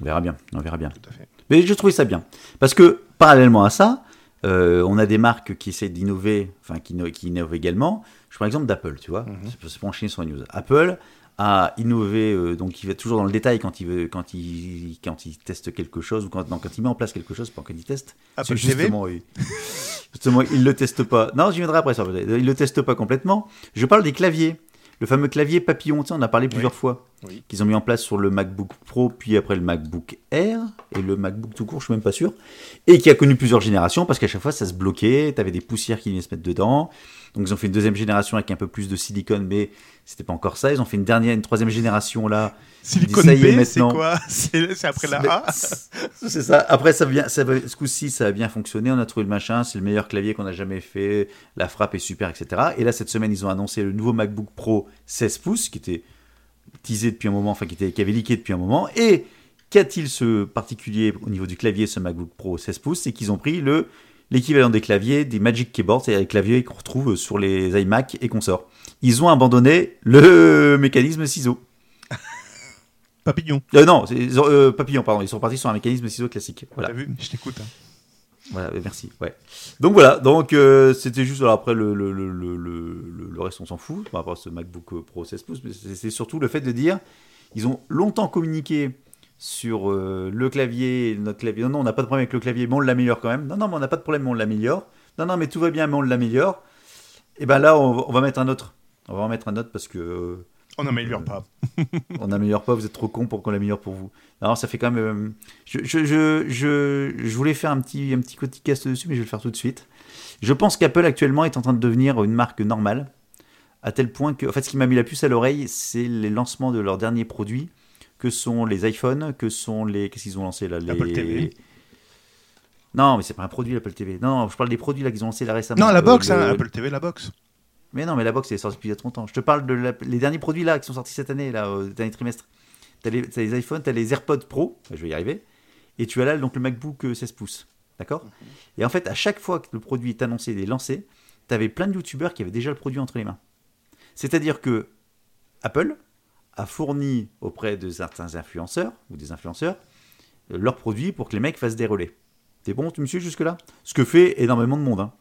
On verra bien. On verra bien. tout à fait. Mais je trouvais ça bien. Parce que, parallèlement à ça, euh, on a des marques qui essaient d'innover, enfin, qui, qui innovent également. Je prends l'exemple d'Apple, tu vois. C'est c'est pour enchaîner sur la news. Apple a innové, euh, donc il va toujours dans le détail quand il, veut, quand il, quand il teste quelque chose, ou quand, non, quand il met en place quelque chose, pas quand il teste. Apple C'est TV justement, oui. justement, il le teste pas. Non, j'y viendrai après ça. Il le teste pas complètement. Je parle des claviers. Le fameux clavier papillon, tu sais, on en a parlé plusieurs fois. Oui. qu'ils ont mis en place sur le MacBook Pro, puis après le MacBook Air, et le MacBook tout court, je suis même pas sûr, et qui a connu plusieurs générations, parce qu'à chaque fois ça se bloquait, t'avais des poussières qui venaient se mettre dedans, donc ils ont fait une deuxième génération avec un peu plus de silicone, mais c'était pas encore ça, ils ont fait une dernière, une troisième génération là, Silicon Ça y est, B, c'est maintenant. quoi C'est après la A C'est ça. Après, ça vient, ça, ce coup-ci, ça a bien fonctionné. On a trouvé le machin. C'est le meilleur clavier qu'on a jamais fait. La frappe est super, etc. Et là, cette semaine, ils ont annoncé le nouveau MacBook Pro 16 pouces, qui était teasé depuis un moment, enfin, qui, était, qui avait leaké depuis un moment. Et qu'a-t-il ce particulier au niveau du clavier, ce MacBook Pro 16 pouces? C'est qu'ils ont pris le l'équivalent des claviers, des Magic Keyboard, c'est-à-dire les claviers qu'on retrouve sur les iMac et consorts. Ils ont abandonné le mécanisme ciseau. Papillon. Euh, non, euh, papillon, pardon. Ils sont partis sur un mécanisme ciseau classique. Voilà. T'as vu Je t'écoute. hein. Voilà, euh, merci. Ouais. Donc voilà, donc euh, c'était juste alors après le, le, le, le, le- le reste on s'en fout par rapport à ce MacBook Pro 16 pouces, mais c'est surtout le fait de dire ils ont longtemps communiqué sur euh, le clavier, notre clavier. Non, non, on n'a pas de problème avec le clavier, mais on l'améliore quand même. Non, non, mais on n'a pas de problème, mais on l'améliore. Non, non, mais tout va bien, mais on l'améliore. Et ben là, on va, on va mettre un autre. On va en mettre un autre parce que euh, On n'améliore pas. on n'améliore pas, vous êtes trop con pour qu'on l'améliore pour vous. Alors ça fait quand même... euh, je, je, je, je, voulais faire un petit, un petit podcast dessus, mais je vais le faire tout de suite. Je pense qu'Apple actuellement est en train de devenir une marque normale, à tel point que... En fait, ce qui m'a mis la puce à l'oreille, c'est les lancements de leurs derniers produits, que sont les iPhones, que sont les... Qu'est-ce qu'ils ont lancé là les... Apple TV. Non, mais c'est pas un produit l'Apple TV. Non, non, je parle des produits là qu'ils ont lancés là récemment. Non, la Euh, box, le- hein, Apple TV, la box. mais non, mais la box elle est sortie depuis il y a trop longtemps. Je te parle de la- les derniers produits là qui sont sortis cette année, là, au dernier trimestre. T'as les, t'as les iPhones, t'as les AirPods Pro, je vais y arriver, et tu as là donc le MacBook euh, 16 pouces. D'accord? Et en fait, à chaque fois que le produit est annoncé et est lancé, t'avais plein de youtubeurs qui avaient déjà le produit entre les mains. C'est-à-dire que Apple a fourni auprès de certains influenceurs ou des influenceurs euh, leurs produits pour que les mecs fassent des relais. T'es bon, tu me suis jusque-là? Ce que fait énormément de monde. hein.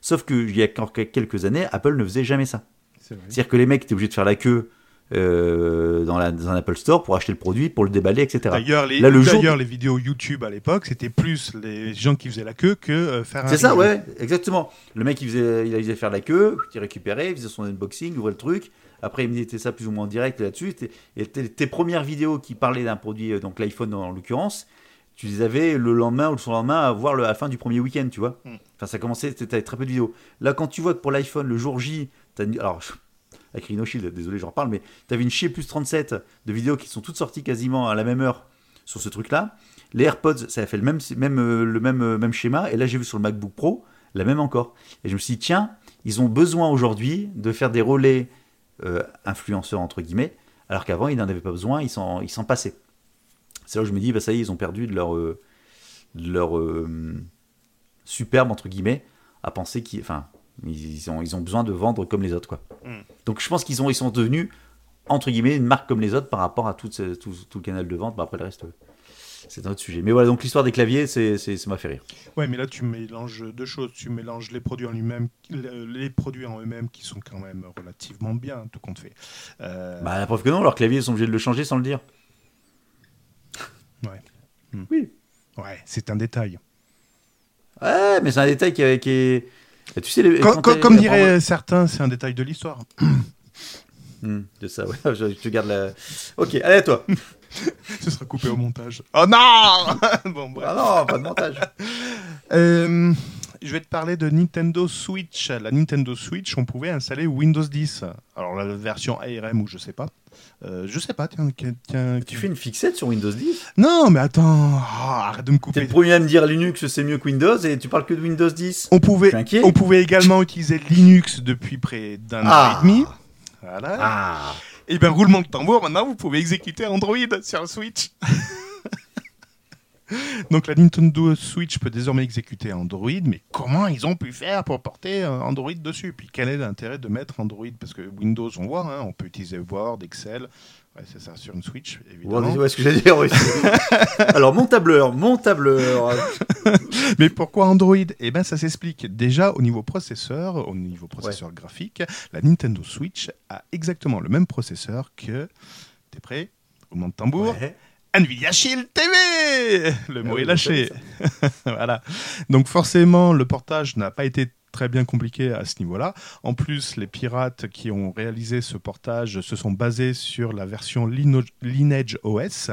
Sauf qu'il y a quelques années, Apple ne faisait jamais ça. C'est-à-dire que les mecs étaient obligés de faire la queue euh, dans, la, dans un Apple Store pour acheter le produit, pour le déballer, etc. D'ailleurs, les, Là, le jour- d'ailleurs, les vidéos YouTube à l'époque, c'était plus les gens qui faisaient la queue que euh, faire un. C'est ça, ouais, exactement. Le mec, il faisait, il faisait faire la queue, il récupérait, il faisait son unboxing, il ouvrait le truc. Après, il mettait ça plus ou moins en direct là-dessus. Et- tes, premières vidéos qui parlaient d'un produit, euh, donc l'iPhone en l'occurrence, tu les avais le lendemain ou le surlendemain à voir le- à la fin du premier week-end, tu vois. Mm. Enfin, ça commençait, t'avais très peu de vidéos. Là, quand tu vois que pour l'iPhone, le jour J, t'as alors, avec Rhino Shield, désolé, j'en reparle, mais t'avais une chier plus 37 de vidéos qui sont toutes sorties quasiment à la même heure sur ce truc-là. Les AirPods, ça a fait le même, même, euh, le même, euh, même schéma. Et là, j'ai vu sur le MacBook Pro, la même encore. Et je me suis dit, tiens, ils ont besoin aujourd'hui de faire des relais euh, influenceurs, entre guillemets, alors qu'avant, ils n'en avaient pas besoin, ils s'en, ils s'en passaient. C'est là où je me dis, bah, ça y est, ils ont perdu de leur, euh, de leur euh, superbe, entre guillemets, à penser qu'ils. Enfin, ils, ont, ils ont besoin de vendre comme les autres, quoi. Mm. Donc je pense qu'ils ont, ils sont devenus, entre guillemets, une marque comme les autres par rapport à tout, ce- tout, tout le canal de vente. Bah, après, le reste, c'est un autre sujet. Mais voilà, donc l'histoire des claviers, c'est, c'est, ça m'a fait rire. Ouais, mais là, tu mélanges deux choses. Tu mélanges les produits en lui-même, les produits en eux-mêmes qui sont quand même relativement bien, tout compte fait. Euh, Bah, la preuve que non, leurs claviers, ils sont obligés de le changer sans le dire. Ouais. Hmm. Oui. Ouais, c'est un détail. Ouais, mais c'est un détail qui, est- qui est. Et tu sais, les, quand comme diraient certains, c'est un détail de l'histoire. Hmm, c'est ça, ouais. Je, je garde la. Ok, allez à toi. Ce sera coupé au montage. Oh non Bon, bref. Ah non, pas de montage. Euh, je vais te parler de Nintendo Switch. La Nintendo Switch, on pouvait installer Windows 10. Alors la version ARM ou je sais pas. Euh, je sais pas, tiens. tiens, tiens- Tu fais une fixette sur Windows 10 Non, mais attends. Ah, arrête de me T'es couper. le premier à me dire Linux c'est mieux que Windows et tu parles que de Windows 10. On pouvait, on pouvait également utiliser Linux depuis près d'un Ah. an et demi. Voilà. Ah Et bien, roulement de tambour, maintenant, vous pouvez exécuter Android sur le Switch. Donc, la Nintendo Switch peut désormais exécuter Android, mais comment ils ont pu faire pour porter euh, Android dessus? Puis, quel est l'intérêt de mettre Android? Parce que Windows, on voit, hein, on peut utiliser Word, Excel. Ouais, c'est ça, sur une Switch, évidemment. Ouais, ce que j'allais dire. oui. Alors, mon tableur, mon tableur. Mais pourquoi Android? Eh bien, ça s'explique. Déjà, au niveau processeur, au niveau processeur graphique, la Nintendo Switch a exactement le même processeur que. T'es prêt? Roulement de tambour. Ouais. Nvidia Shield TV Le mot Ah oui, est lâché. voilà. Donc forcément, le portage n'a pas été très bien compliqué à ce niveau-là. En plus, les pirates qui ont réalisé ce portage se sont basés sur la version Lino- Lineage OS.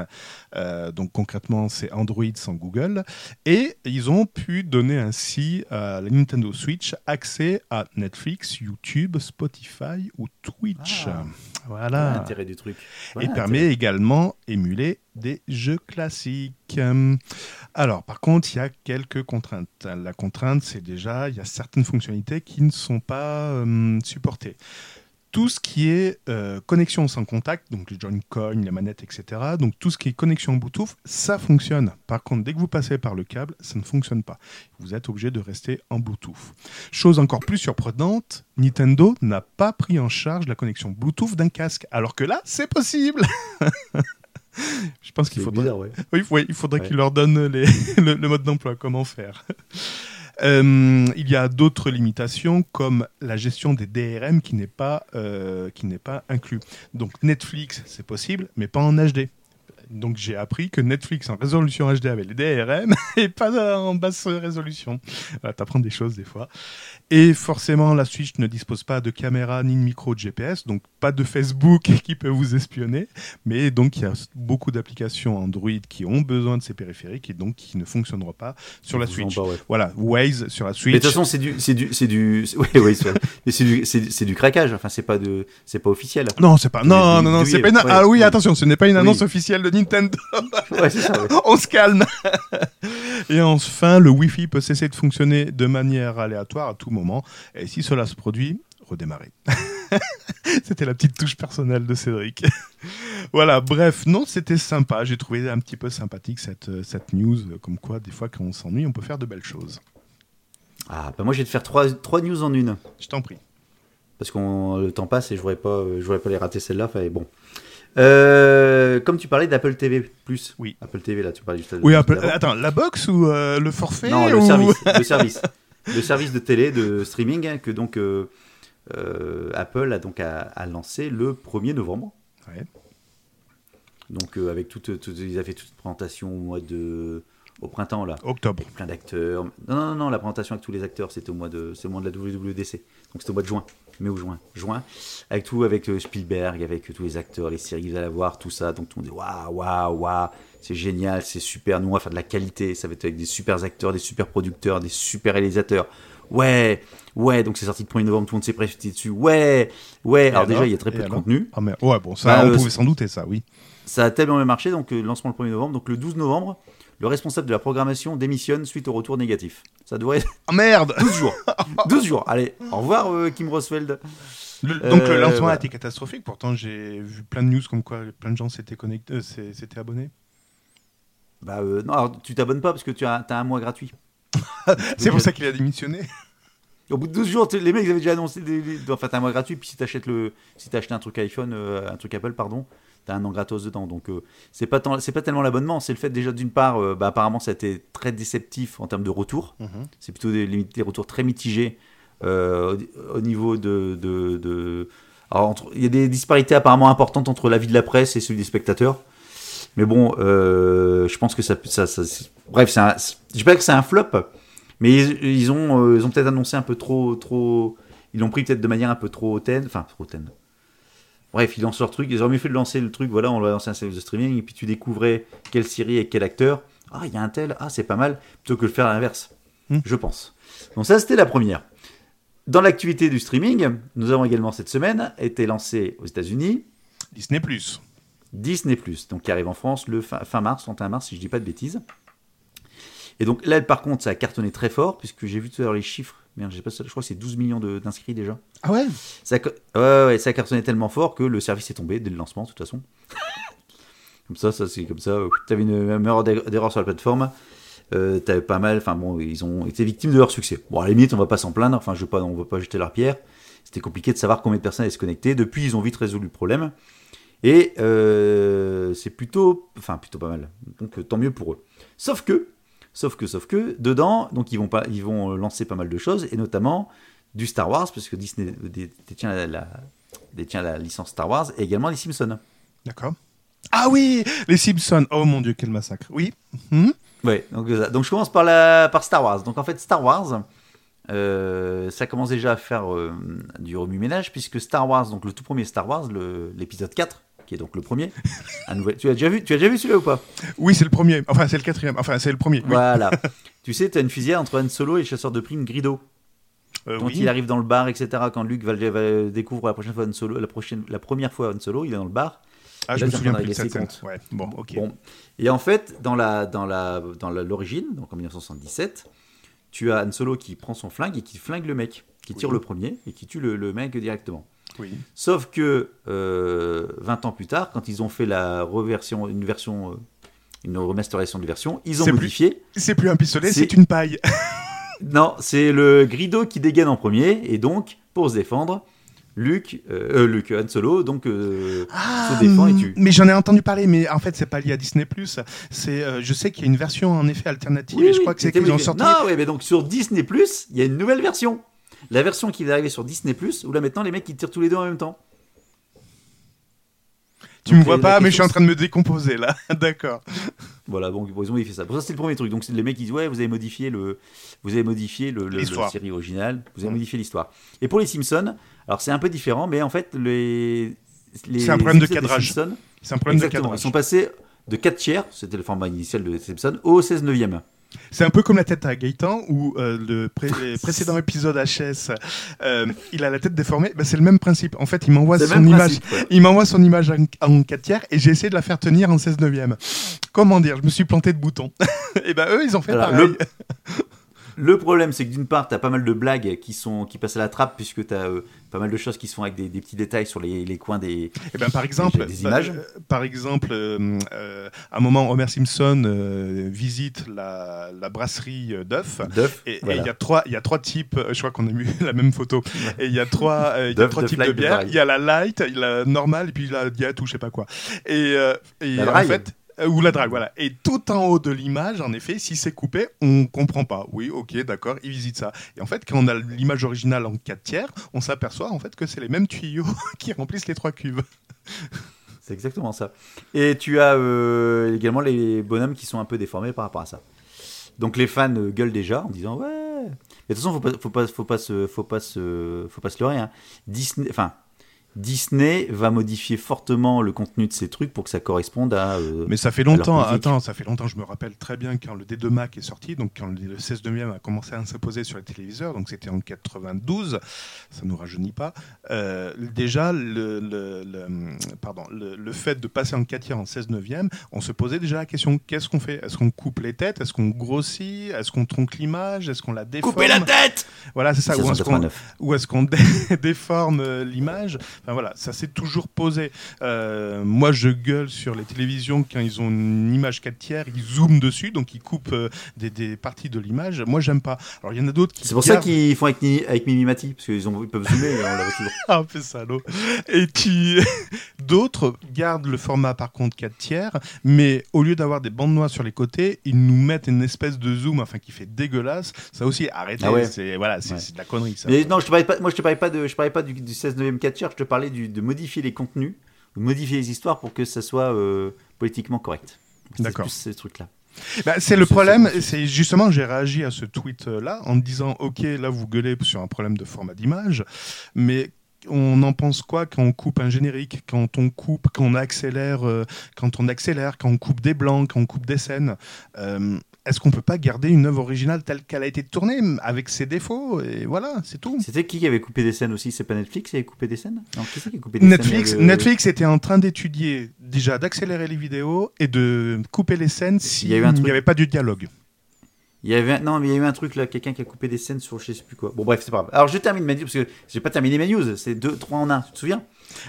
Euh, donc concrètement, c'est Android sans Google. Et ils ont pu donner ainsi à la Nintendo Switch accès à Netflix, YouTube, Spotify ou Twitch. Ah. Voilà. L'intérêt du truc. et permet également émuler des jeux classiques. Alors, par contre, il y a quelques contraintes. La contrainte, c'est déjà, il y a certaines fonctionnalités qui ne sont pas hum, supportées. Tout ce qui est euh, connexion sans contact, donc les Joy-Con, les manettes, etc., donc tout ce qui est connexion Bluetooth, ça fonctionne. Par contre, dès que vous passez par le câble, ça ne fonctionne pas. Vous êtes obligé de rester en Bluetooth. Chose encore plus surprenante, Nintendo n'a pas pris en charge la connexion Bluetooth d'un casque, alors que là, c'est possible. Je pense qu'il faudrait, bizarre, ouais. oui, oui, il faudrait Ouais. qu'il leur donne les- le, le mode d'emploi, comment faire. Euh, il y a d'autres limitations comme la gestion des DRM qui n'est pas, euh, qui n'est pas inclus. Donc Netflix, c'est possible, mais pas en HD. Donc j'ai appris que Netflix en résolution HD avait les DRM et pas en basse résolution. Voilà, T'apprends des choses des fois. Et forcément, la Switch ne dispose pas de caméra ni de micro de GPS, donc pas de Facebook qui peut vous espionner. Mais donc il y a beaucoup d'applications Android qui ont besoin de ces périphériques et donc qui ne fonctionneront pas sur la Switch. ouais. Voilà, Waze sur la Mais Switch. de toute façon, c'est du, c'est du, c'est du, c'est- ouais, ouais, c'est vrai. Mais c'est du, c'est, du craquage. Enfin, c'est pas de, c'est pas officiel. Non, c'est pas. Non, non, non, c'est pas une. ouais, ah oui, oui. attention, ce n'est pas une annonce Oui. officielle de Nintendo. Ouais, c'est ça. ouais. On se calme. Et enfin, le Wi-Fi peut cesser de fonctionner de manière aléatoire à tout moment. Et si cela se produit, redémarrer. c'était la petite touche personnelle de Cédric. voilà, bref, non, c'était sympa. J'ai trouvé un petit peu sympathique cette, euh, cette news, euh, comme quoi, des fois, quand on s'ennuie, on peut faire de belles choses. Ah, bah moi, je vais te faire trois, trois news en une. Je t'en prie. Parce que le temps passe et je voudrais pas, je voudrais pas les rater celle-là. Enfin, bon. Euh, comme tu parlais d'Apple TV Plus. Oui. Apple TV, là, tu parlais juste Oui, Apple- attends, la box ou euh, le forfait Non, le service. Le service. Le service de télé, de streaming, hein, que donc euh, euh, Apple a donc a, a lancé le 1er novembre. Ouais. Donc euh, avec toute, toute- ils avaient fait toute une présentation au mois de au printemps là. Octobre. Plein d'acteurs. Non, non, non, la présentation avec tous les acteurs, c'était au mois de, c'est au mois de la WWDC. Donc c'était au mois de juin, mai ou juin, juin, avec tout, avec euh, Spielberg, avec euh, tous les acteurs, les séries, vous allez voir, tout ça. Donc tout le monde dit waouh, waouh, waouh, c'est génial, c'est super. Nous on va faire de la qualité, ça va être avec des super acteurs, des super producteurs, des super réalisateurs. Ouais, ouais, donc c'est sorti le 1er novembre, tout le monde s'est précipité dessus. Ouais, ouais. Alors, alors déjà, il y a très peu de contenu. Ah merde. Ouais, bon, ça, Bah, on euh, pouvait s'en douter, ça, oui. Ça a tellement bien marché, donc euh, lancement le 1er novembre. Donc le 12 novembre, le responsable de la programmation démissionne suite au retour négatif. Ça devrait être Ah merde 12 jours. 12 jours. Allez, au revoir euh, Kim Roswell. Le- donc le Euh, lancement voilà. a été catastrophique. Pourtant, j'ai vu plein de news comme quoi plein de gens s'étaient connectés, euh, s'é- s'étaient abonnés. Bah euh, non, alors, tu t'abonnes pas parce que tu as, as un mois gratuit. C'est pour ça qu'il a démissionné. Au bout de 12 jours, les mecs ils avaient déjà annoncé des, des- enfin t'as un mois gratuit, puis si t'achètes le, si t'as acheté un truc iPhone, euh, un truc Apple, pardon, t'as un an gratos dedans. Donc euh, c'est pas tant- c'est pas tellement l'abonnement, c'est le fait déjà d'une part, euh, bah, apparemment ça a été très déceptif en termes de retour. C'est plutôt des, des retours très mitigés euh, au, au niveau de. de, de- Alors, entre- il y a des disparités apparemment importantes entre l'avis de la presse et celui des spectateurs. Mais bon, euh, je pense que ça. ça, bref, c'est un- je dis pas que c'est un flop, mais ils, ils ont, ils ont peut-être annoncé un peu trop. trop ils l'ont pris peut-être de manière un peu trop hautaine. Enfin, trop hautaine. Bref, ils lancent leur truc. Ils auraient mieux fait de lancer le truc. Voilà, on va lancer un service de streaming. Et puis tu découvrais quelle série et quel acteur. Ah, il y a un tel. Ah, c'est pas mal. Plutôt que de faire l'inverse. Hmm. Je pense. Donc, ça, c'était la première. Dans l'activité du streaming, nous avons également cette semaine été lancé aux États-Unis Disney Plus. Disney+, donc qui arrive en France le fin, fin mars, 31 mars, si je dis pas de bêtises. Et donc là, par contre, ça a cartonné très fort, puisque j'ai vu tout à l'heure les chiffres. Merde, pas, je crois que c'est 12 millions d'inscrits déjà. Ah ouais? Ça, ouais, ouais, ça a cartonné tellement fort que le service est tombé dès le lancement, de toute façon. comme ça, ça c'est comme ça. Tu avais une d'er- d'erreur sur la plateforme. Euh, T'avais pas mal. Enfin bon, ils ont été victimes de leur succès. Bon, à la limite, on va pas s'en plaindre. Enfin, je veux pas, on va pas jeter leur pierre. C'était compliqué de savoir combien de personnes allaient se connecter. Depuis, ils ont vite résolu le problème. Et euh, c'est plutôt, enfin plutôt pas mal. Donc euh, tant mieux pour eux. Sauf que, sauf que, sauf que, dedans, donc ils vont pas, ils vont euh, lancer pas mal de choses et notamment du Star Wars parce que Disney dé- détient la, la- détient la licence Star Wars et également les Simpsons. D'accord. Ah oui Les Simpsons. Oh mon dieu, quel massacre. Oui. Hmm Ouais. Donc, euh, donc je commence par la, par Star Wars. Donc en fait Star Wars, euh, ça commence déjà à faire euh, du remue-ménage, puisque Star Wars, donc le tout premier Star Wars, l'épisode 4, qui est donc le premier, nouvel... tu as déjà vu, tu as déjà vu celui-là ou pas? Oui, c'est le premier. Enfin, c'est le quatrième. Enfin, c'est le premier. Oui. Voilà. tu sais, tu as une fusillade entre Han Solo et le chasseur de primes Grido. Euh, Quand oui. il arrive dans le bar, etc., quand Luke va, va découvre la prochaine fois Han Solo, la, prochaine, la première fois Han Solo, il est dans le bar. Ah, là, je me souviens plus de cette scène. Ouais. Bon, ok. Bon. Et en fait, dans la dans la dans la- l'origine, donc en 1977, tu as Han Solo qui prend son flingue et qui flingue le mec, qui tire Oui. le premier et qui tue le, le mec directement. Oui. Sauf que euh, 20 ans plus tard, quand ils ont fait la reversion, une version, euh, une remasterisation de version, ils ont modifié. C'est plus un pistolet, C'est- une paille. Non, c'est le Grido qui dégaine en premier et donc pour se défendre, Luke, euh, euh, Luke Han Solo, donc euh, se défend et tue. Mais j'en ai entendu parler, mais en fait, c'est pas lié à Disney+. C'est, euh, je sais qu'il y a une version en effet alternative, Oui, et je oui, crois que c'est qu'ils ont sorti. Non, ouais, mais donc sur Disney il y a une nouvelle version. La version qui est arrivée sur Disney où là maintenant les mecs ils tirent tous les deux en même temps. Tu me Donc, vois la pas, mais je suis en train de me décomposer là. D'accord. Voilà, bon, ils ont modifié ça. Pour ça, c'est le premier truc. Donc, c'est les mecs qui disent Ouais, vous avez modifié le, vous avez modifié le, série originale, vous avez modifié l'histoire. Et pour les Simpsons, alors c'est un peu différent, mais en fait, les. les C'est un problème de cadrage. Simpsons, C'est un problème de exactement, ils cadrage. sont passés de 4 tiers, c'était le format initial de Simpson, au 16 neuvième. C'est un peu comme la tête à Gaëtan, où euh, le pré- précédent épisode HS, euh, il a la tête déformée. Ben, c'est le même principe. En fait, il m'envoie son image. principe. Il m'envoie son image en, en 4 tiers et j'ai essayé de la faire tenir en 16 neuvième. Comment dire Je me suis planté de bouton. et ben eux, ils ont fait Alors, pareil. le, le problème, c'est que d'une part, tu as pas mal de blagues qui, sont, qui passent à la trappe, puisque tu as pas mal de choses qui se font avec des, des petits détails sur les, les coins des. Eh ben, par exemple, des bah, images. euh, par exemple, euh, euh, à un moment, Homer Simpson euh, visite la, la brasserie euh, d'œufs. Duff. Et il voilà. y a trois, il y a trois types. euh, Je crois qu'on a mis la même photo. Et il y a trois, euh, il y a trois types de bière. Il y a la light, il y a la normale, et puis la diète ou je sais pas quoi. Et, euh, et en fait. Euh, Ou la drague, voilà. Et tout en haut de l'image, en effet, si c'est coupé, on comprend pas. Oui, ok, d'accord, il visite ça. Et en fait, quand on a l'image originale en 4 tiers, on s'aperçoit en fait que c'est les mêmes tuyaux qui remplissent les trois cuves. C'est exactement ça. Et tu as euh, également les bonhommes qui sont un peu déformés par rapport à ça. Donc les fans euh, gueulent déjà en disant ouais. Mais de toute façon, faut pas, faut pas, faut pas se, faut pas se, faut pas se leurrer. hein. Disney, enfin, Disney va modifier fortement le contenu de ces trucs pour que ça corresponde à. euh, Mais ça fait longtemps, attends, ça fait longtemps, je me rappelle très bien quand le D2 Mac est sorti, donc quand le 16 neuvième a commencé à s'imposer sur les téléviseurs, donc c'était en 92, ça nous rajeunit pas. Euh, déjà, le, le- le- pardon, le, le fait de passer en 4 tiers en 16 neuvième, on se posait déjà la question, qu'est-ce qu'on fait? Est-ce qu'on coupe les têtes? Est-ce qu'on grossit? Est-ce qu'on tronque l'image? Est-ce qu'on la déforme? Couper la tête Voilà, c'est ça. Ou est-ce qu'on 1789. ou est-ce qu'on dé- déforme euh, l'image? Enfin voilà, ça s'est toujours posé. Euh, moi, je gueule sur les télévisions quand ils ont une image 4 tiers, ils zooment dessus, donc ils coupent euh, des, des parties de l'image. Moi, j'aime pas. Alors, il y en a d'autres qui. C'est pour ça qu'ils font avec, avec Mimimati, parce qu'ils ont- ils peuvent zoomer, on la toujours. Ah, fais salaud. Et qui. D'autres gardent le format par contre 4 tiers, mais au lieu d'avoir des bandes noires sur les côtés, ils nous mettent une espèce de zoom, enfin qui fait dégueulasse. Ça aussi, arrêtez. Ah ouais. C'est voilà, Ouais. de la connerie ça. Mais non, je te parlais pas, moi je te parlais pas, de, je parlais pas du, du 16 9 4 tiers, je te du, de modifier les contenus, de modifier les histoires pour que ça soit euh, politiquement correct. C'est D'accord. plus ces trucs-là. Bah, c'est le C'est- problème, c'est- c'est justement, j'ai réagi à ce tweet-là en disant, ok, là vous gueulez sur un problème de format d'image, mais on en pense quoi quand on coupe un générique, quand on coupe, quand on accélère, euh, quand on accélère, quand on coupe des blancs, quand on coupe des scènes? Euh, Est-ce qu'on peut pas garder une œuvre originale telle qu'elle a été tournée, avec ses défauts Et voilà, c'est tout. C'était qui qui avait coupé des scènes aussi? C'est pas Netflix qui avait coupé des scènes? Non, qui c'est qui a coupé des Netflix, scènes Netflix était en train d'étudier déjà d'accélérer les vidéos et de couper les scènes s'il un n'y truc- avait pas du dialogue. Il y avait un- non, mais il y a eu un truc là, quelqu'un qui a coupé des scènes sur je sais plus quoi. Bon bref, c'est pas grave. Alors je termine ma news parce que j'ai pas terminé ma news, c'est 2 3 en 1, tu te souviens?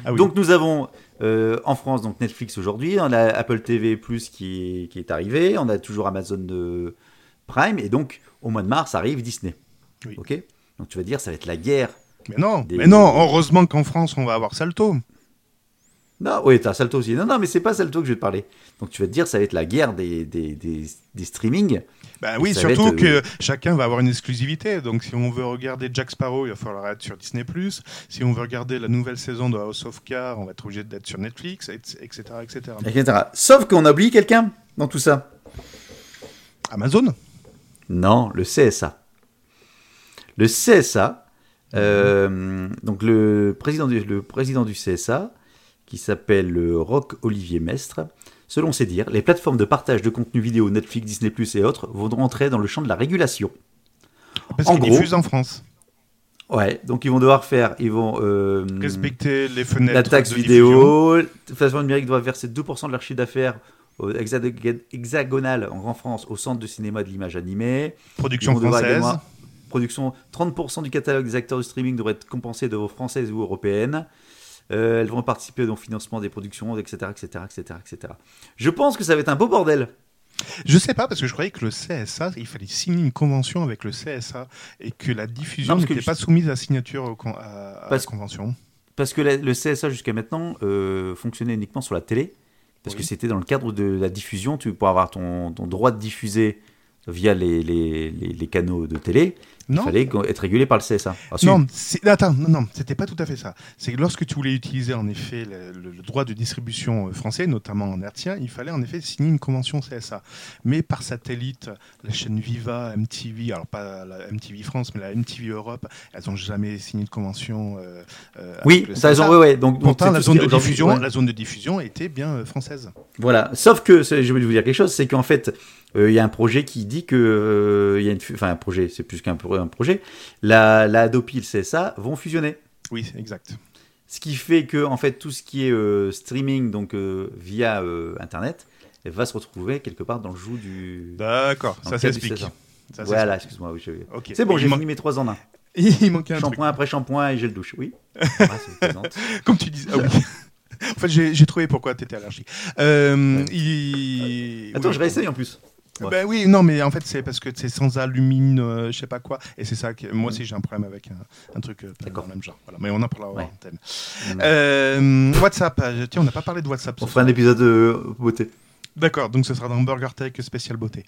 Ah oui. Donc nous avons euh, en France donc Netflix aujourd'hui, on a Apple TV Plus qui est, qui est arrivé, on a toujours Amazon de Prime et donc au mois de mars arrive Disney. Oui. OK? Donc tu vas dire ça va être la guerre. Mais non, Des- mais non, heureusement qu'en France on va avoir Salto. Non, oui, t'as Salto aussi. Non non, mais c'est pas Salto que je vais te parler. Donc tu vas te dire ça va être la guerre des des, des, des streamings. Bah oui, surtout être, euh, que chacun va avoir une exclusivité. Donc si on veut regarder Jack Sparrow, il va falloir être sur Disney+. Si on veut regarder la nouvelle saison de House of Cards, on va être obligé d'être sur Netflix, etc. etc. etc. Sauf qu'on a oublié quelqu'un dans tout ça. Amazon? Non, le CSA. Le CSA, euh, donc le président, du, le président du CSA, qui s'appelle euh, Roch Olivier Mestre, selon ses dires, les plateformes de partage de contenu vidéo Netflix, Disney Plus et autres vont entrer dans le champ de la régulation. Parce qu'ils diffusent en France. Ouais, donc ils vont devoir faire, ils vont euh, Respecter les fenêtres. la taxe de vidéo. La plateforme numérique doit verser 2% de leur chiffre d'affaires hexagonal en France au centre de cinéma de l'image animée. Production française. production 30% du catalogue des acteurs de streaming devrait être compensé de françaises ou européennes. Euh, elles vont participer au financement des productions, etc., etc., etc., etc. Je pense que ça va être un beau bordel. Je sais pas, parce que je croyais que le CSA, il fallait signer une convention avec le CSA et que la diffusion n'était pas soumise à signature à, à Parce- la convention. Parce que la- le CSA jusqu'à maintenant euh, fonctionnait uniquement sur la télé. Parce Oui. que c'était dans le cadre de la diffusion. Tu pour avoir ton, ton droit de diffuser via les, les, les- les canaux de télé, il Non, fallait être régulé par le CSA. Non, attends, non, non, c'était pas tout à fait ça. C'est que lorsque tu voulais utiliser en effet le, droit de distribution euh, français, notamment en hertzien, il fallait en effet signer une convention CSA. Mais par satellite, la chaîne Viva, MTV, alors pas la MTV France, mais la MTV Europe, elles n'ont jamais signé de convention. euh, euh, Oui, t'as raison, CSA. ouais, ouais. Donc, Pourtant, la zone, de diffusion, ouais. la zone de diffusion était bien française. Voilà. Sauf que, je vais vous dire quelque chose, c'est qu'en fait, euh, il y a un projet qui dit que, il y a une, enfin un projet, c'est plus qu'un pro- un projet, la, la Adopi et le CSA vont fusionner. Oui, exact. Ce qui fait que, en fait, tout ce qui est euh, streaming, donc euh, via euh, Internet, elle va se retrouver quelque part dans le joug du. D'accord, ça s'explique. Voilà, excuse-moi. Oui, je-. C'est bon, j'ai fini mes trois en un. il manquait un. Shampoing après shampoing et gel douche. Oui. Ah. Comme tu dis. Ah oui. en fait, j'ai trouvé pourquoi tu étais allergique. Ouais. il... Attends, oui, je réessaye en plus. Ouais. Ben oui, non, mais en fait, c'est parce que c'est sans alumine, euh, je sais pas quoi. Et c'est ça que moi aussi, j'ai un problème avec un, un truc euh, dans D'accord. le même genre. Voilà. Mais on en parlera Ouais. en. Mm. Euh, WhatsApp, euh, tiens, on n'a pas parlé de WhatsApp. On fera un épisode de beauté. D'accord, donc ce sera dans Burger Tech spécial beauté.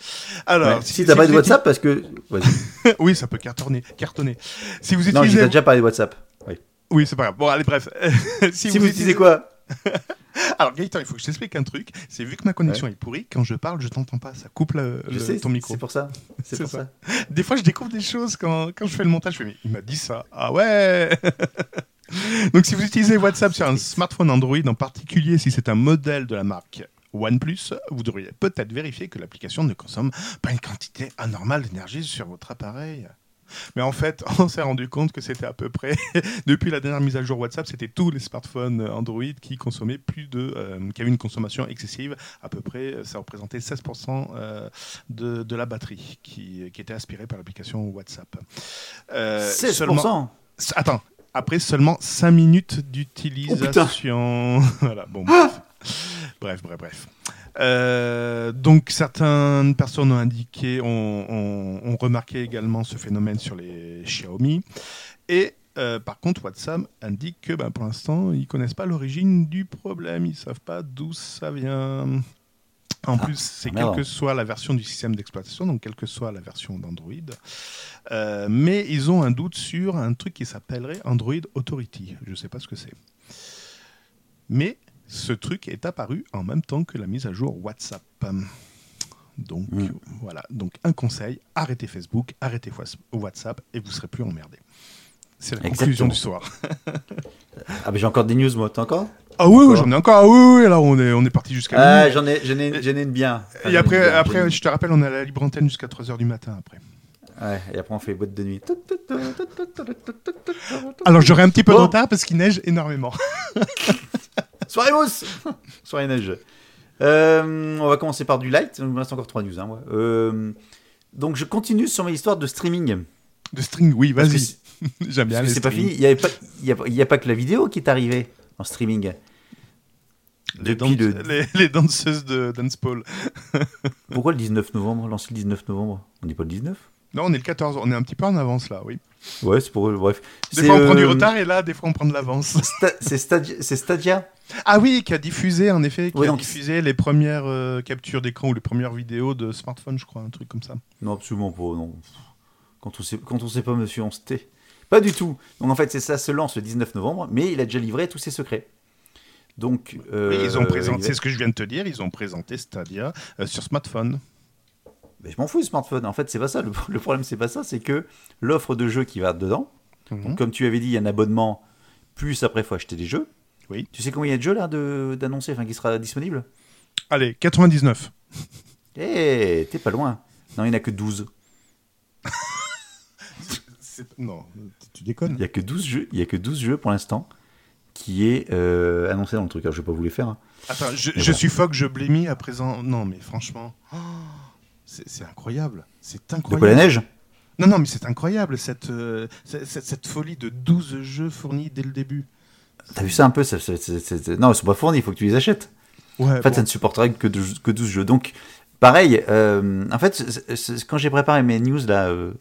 Alors, Ouais. Si t'as pas de WhatsApp, parce que. Oui, ça peut cartonner. cartonner. Si vous Non, utilisez. j'ai déjà parlé de WhatsApp. Oui. Oui, c'est pas grave. Bon, allez, bref. Si, vous utilisez quoi? Alors Gaëtan, il faut que je t'explique un truc. C'est vu que ma connexion est pourrie, quand je parle, je t'entends pas. Ça coupe le, Je le- sais, ton micro. c'est pour ça. C'est C'est pour ça. ça. Des fois, je découvre des choses quand, quand je fais le montage. Je fais, mais il m'a dit ça. Ah ouais Donc, si vous utilisez WhatsApp sur un smartphone Android, en particulier si c'est un modèle de la marque OnePlus, vous devriez peut-être vérifier que l'application ne consomme pas une quantité anormale d'énergie sur votre appareil. Mais en fait, on s'est rendu compte que c'était à peu près, depuis la dernière mise à jour WhatsApp, c'était tous les smartphones Android qui consommaient plus de, euh, qui avaient une consommation excessive. À peu près, ça représentait 16% euh, de, de la batterie qui, qui était aspirée par l'application WhatsApp. Euh, 16%. seulement- Attends, après seulement 5 minutes d'utilisation. voilà, bon, bref. bref, bref, bref. Euh, donc certaines personnes ont indiqué, ont, ont- ont remarqué également ce phénomène sur les Xiaomi. Et euh, par contre, WhatsApp indique que ben, pour l'instant, ils connaissent pas l'origine du problème, ils savent pas d'où ça vient. En Ah, plus, c'est merde. quelle que soit la version du système d'exploitation, donc quelle que soit la version d'Android. Euh, mais ils ont un doute sur un truc qui s'appellerait Android Authority. Je ne sais pas ce que c'est. Mais ce truc est apparu en même temps que la mise à jour WhatsApp. Donc Mm. voilà, donc un conseil, arrêtez Facebook, arrêtez Whats- WhatsApp et vous serez plus emmerdé. C'est la conclusion du soir. Ah, mais j'ai encore des news, moi. T'as encore? Ah oui, j'en ai encore. Ah oui, oui, alors on est, on est parti jusqu'à Ah, j'en ai, j'en ai, j'en ai une bien. Enfin, Et après, bien, après je te rappelle, on à la libre antenne jusqu'à 3h du matin après. Ouais, et après on fait boîte de nuit. Alors j'aurai un petit peu de retard parce qu'il neige énormément. Soirée mousse Soirée neige. Euh, on va commencer par du light. Il me reste encore trois news. Hein. Euh, donc je continue sur mes histoires de streaming. De string, oui, vas-y. J'aime bien c'est pas fini. Il n'y a, pas- a, a que la vidéo qui est arrivée en streaming. Les, le- les, les danseuses de Dance Pole. Pourquoi le 19 novembre Lancer le 19 novembre? On n'est pas le 19 Non, on est le 14, on est un petit peu en avance là, oui. Ouais, c'est pour eux. Bref. Des fois on prend du euh, retard et là, des fois on prend de l'avance. Sta- c'est Stadia, Ah oui, qui a diffusé en effet, qui Ouais, a donc- diffusé les premières euh, captures d'écran ou les premières vidéos de smartphone, je crois, un truc comme ça. Non, absolument pas. Non. Quand on sait, quand on sait pas, monsieur, on se tait. Pas du tout. Donc en fait, c'est ça se lance le 19 novembre, mais il a déjà livré tous ses secrets. Donc, euh, Oui, ils ont il présenté, c'est ce que je viens de te dire, ils ont présenté Stadia euh, sur smartphone. Mais je m'en fous du smartphone. En fait, c'est pas ça. Le, le problème, c'est pas ça. C'est que l'offre de jeux qui va dedans, Mhm. donc, comme tu avais dit, il y a un abonnement, plus après, il faut acheter des jeux. Oui. Tu sais combien il y a de jeux là d'annoncer, enfin qui sera disponible? Allez, 99. Eh, t'es pas loin. Non, il n'y en a que 12. C'est- Non, tu déconnes. Il y a que 12 jeux, il y a que 12 jeux pour l'instant qui est euh, annoncé dans le truc. Alors, je vais pas vous les faire. hein. Attends, je, bon. suffoque, je blémis à présent. Non, mais franchement, oh, c'est c'est incroyable. C'est De incroyable. quoi la neige Non, non, mais c'est incroyable cette, euh, cette, folie de 12 jeux fournis dès le début. T'as vu ça un peu ça, Non, ils sont pas fournis, il faut que tu les achètes. Ouais, En fait, bon. ça ne supporterait que, de- que 12 jeux. Donc, pareil, euh, en fait, quand j'ai préparé mes news, là, euh,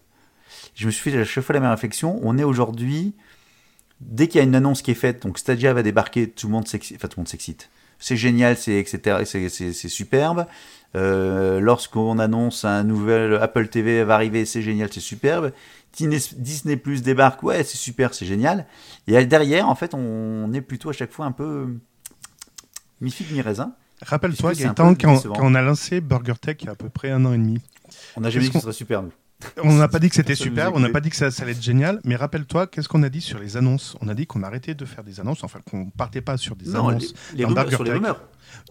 je me suis fait à chaque fois la même réflexion. On est aujourd'hui, dès qu'il y a une annonce qui est faite, donc Stadia va débarquer, tout le monde s'excite. Enfin, tout le monde s'excite. C'est génial, c'est etc. et c'est- superbe. Euh, Lorsqu'on annonce un nouvel Apple TV va arriver, c'est génial, c'est superbe. Disney, Plus débarque, ouais, c'est super, c'est génial. Et derrière, en fait, on est plutôt à chaque fois un peu mi-figue, mi-raisin. Rappelle-toi, Est-ce que c'est un Gaëtan, quand, quand on a lancé BurgerTech il y a à peu près un an et demi, On n'a jamais dit que ce qu'on- serait super, nous. On n'a pas dit que c'était super, on n'a pas dit que ça, ça allait être génial, mais rappelle-toi, qu'est-ce qu'on a dit sur les annonces? On a dit qu'on arrêtait de faire des annonces, enfin qu'on partait pas sur des Non, annonces. les rumeurs, sur les rumeurs.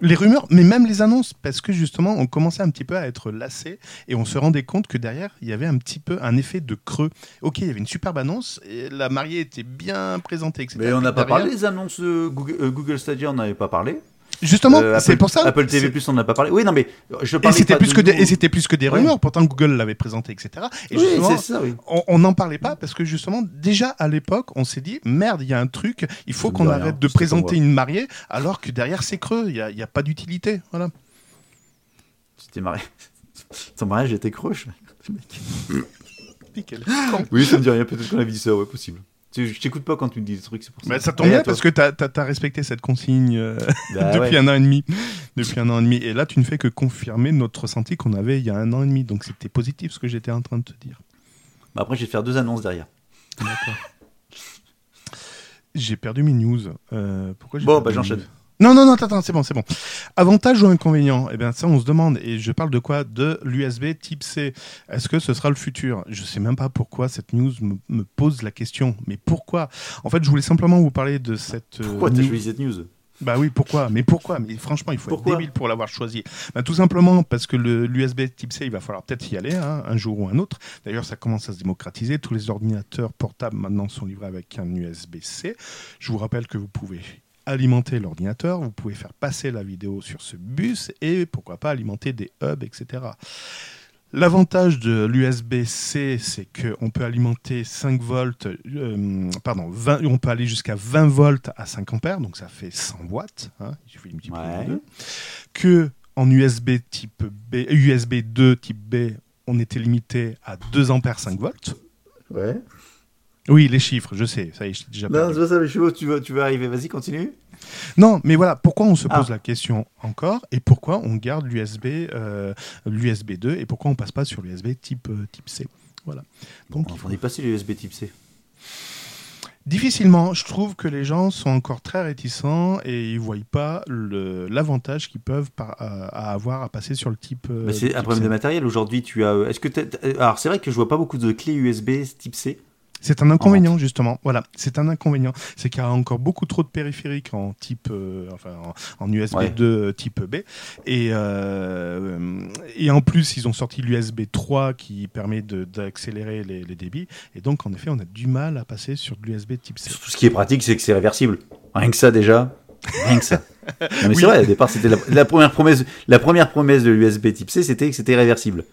Les rumeurs, mais même les annonces, parce que justement, on commençait un petit peu à être lassé et on se rendait compte que derrière, il y avait un petit peu un effet de creux. Ok, il y avait une superbe annonce, et la mariée était bien présentée, etc. Mais on n'a pas derrière- parlé des annonces euh, Google, euh, Google Stadia, on n'avait pas parlé. Justement, Euh, c'est pour ça. Apple TV Plus, on n'a pas parlé. Oui, non, mais je Et c'était plus de que des, nous. et c'était plus que des Ouais. rumeurs. Pourtant, Google l'avait présenté, etc. Et Oui, justement, ça, oui. on n'en parlait pas parce que justement, déjà à l'époque, on s'est dit merde, il y a un truc, il faut qu'on arrête de présenter une mariée alors que derrière c'est creux, il n'y a, y a pas d'utilité. Voilà. C'était marié. Ton mariage était croche. Nickel. Oui, ça me dit rien. Peut-être qu'on avait dit ça, ouais, possible. Je t'écoute pas quand tu me dis des trucs, c'est pour ça. Bah, ça tombe bien parce que tu as, respecté cette consigne euh, Bah, depuis ouais. un an et demi. Depuis un an et demi. Et là, tu ne fais que confirmer notre ressenti qu'on avait il y a un an et demi. Donc c'était positif ce que j'étais en train de te dire. Bah, après, je vais te faire deux annonces derrière. J'ai perdu mes news. Euh, pourquoi Bon, bah, j'enchaîne. Non, non, non, attends, c'est bon, c'est bon. Avantage ou inconvénient? Eh bien, ça, on se demande. Et je parle de quoi? De l'USB type C. Est-ce que ce sera le futur? Je sais même pas pourquoi cette news me, me pose la question. Mais pourquoi? En fait, je voulais simplement vous parler de cette. euh, Pourquoi t'as choisi cette news? Bah oui, pourquoi? Mais pourquoi? Mais franchement, il faut Pourquoi? être débile pour l'avoir choisi. Bah, tout simplement parce que l'USB type C, il va falloir peut-être y aller hein, un jour ou un autre. D'ailleurs, ça commence à se démocratiser. Tous les ordinateurs portables maintenant sont livrés avec un USB-C. Je vous rappelle que vous pouvez alimenter l'ordinateur, vous pouvez faire passer la vidéo sur ce bus et pourquoi pas alimenter des hubs, etc. L'avantage de l'USB-C, c'est qu'on peut alimenter 5 volts, euh, pardon, 20, on peut aller jusqu'à 20 volts à 5 ampères, donc ça fait 100 watts, hein, il suffit de multiplier Ouais. deux. Que en USB type B, USB 2 type B, on était limité à 2 ampères 5 volts. Ouais. Oui, les chiffres, je sais, ça y est, je déjà Non, c'est pas ça, mais je sais tu vas, tu arriver. Vas-y, continue. Non, mais voilà, pourquoi on se Ah. pose la question encore et pourquoi on garde l'USB euh, l'USB 2 et pourquoi on passe pas sur l'USB type, euh, type C? Voilà. Donc, On est passé les USB type C. difficilement, je trouve que les gens sont encore très réticents et ils voient pas l'avantage qu'ils peuvent par- à avoir à passer sur le type. euh, Mais c'est un problème C. de matériel. Aujourd'hui, tu as. euh, Est-ce que Alors, c'est vrai que je vois pas beaucoup de clés USB type C. C'est un inconvénient justement. Voilà, c'est un inconvénient. C'est qu'il y a encore beaucoup trop de périphériques en type, euh, enfin en, en USB Ouais. 2 type B. Et euh, et en plus, ils ont sorti l'USB 3 qui permet d'accélérer les, les débits. Et donc, en effet, on a du mal à passer sur de l'USB type C. Surtout, ce qui est pratique, c'est que c'est réversible. Rien que ça, déjà. Rien que ça. Non, mais Oui. c'est vrai, au départ, c'était la, la première promesse. La première promesse de l'USB type C, c'était que c'était réversible.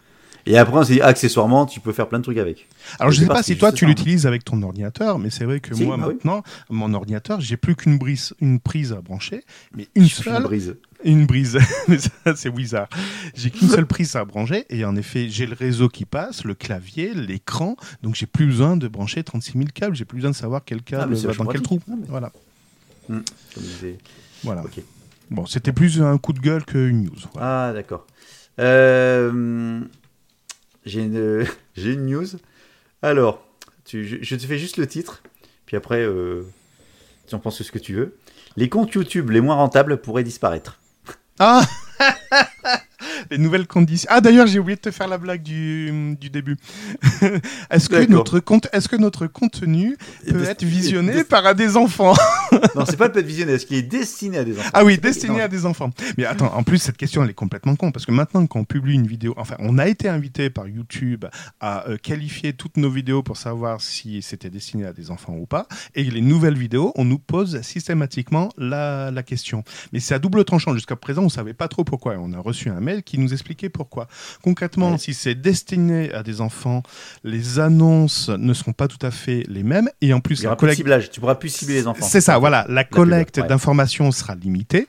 Et après, on s'est dit, accessoirement, tu peux faire plein de trucs avec. Alors, je ne sais pas si toi, tu l'utilises avec ton ordinateur, mais c'est vrai que Si, moi, bah oui. maintenant, mon ordinateur, j'ai plus qu'une brise, une prise à brancher, mais une Je suis une seule brise. Une brise, Mais ça c'est Wizard. J'ai qu'une seule prise à brancher et en effet j'ai le réseau qui passe, le clavier, l'écran, donc j'ai plus besoin de brancher 36 000 câbles, j'ai plus besoin de savoir quel Ah, câble va dans quel trou. Ah, mais- Voilà, Comme disait- voilà. Bon, c'était plus un coup de gueule qu'une news. voilà. Ah, d'accord. Euh, J'ai une... j'ai une news. Alors, tu... je... je te fais juste le titre, puis après, euh, tu en penses ce que tu veux. Les comptes YouTube les moins rentables pourraient disparaître. Ah les nouvelles conditions. Ah d'ailleurs, j'ai oublié de te faire la blague du, du début. est-ce que notre compte, est-ce que notre contenu peut être visionné par des enfants? Non, c'est pas peut être visionné, est-ce qu'il est destiné à des enfants? Ah oui, destiné Non. à des enfants. Mais attends, en plus cette question elle est complètement con parce que maintenant quand on publie une vidéo, enfin on a été invité par YouTube à euh, qualifier toutes nos vidéos pour savoir si c'était destiné à des enfants ou pas. Et les nouvelles vidéos, on nous pose systématiquement la, la question. Mais c'est à double tranchant. Jusqu'à présent, on savait pas trop pourquoi. Et On a reçu un mail qui nous expliquait pourquoi. Concrètement, Ouais. si c'est destiné à des enfants, les annonces ne seront pas tout à fait les mêmes. Et en plus, Il y la aura plus de collecte ciblage, tu pourras plus cibler les enfants. c'est ça, voilà. La collecte ouais. d'informations sera limitée.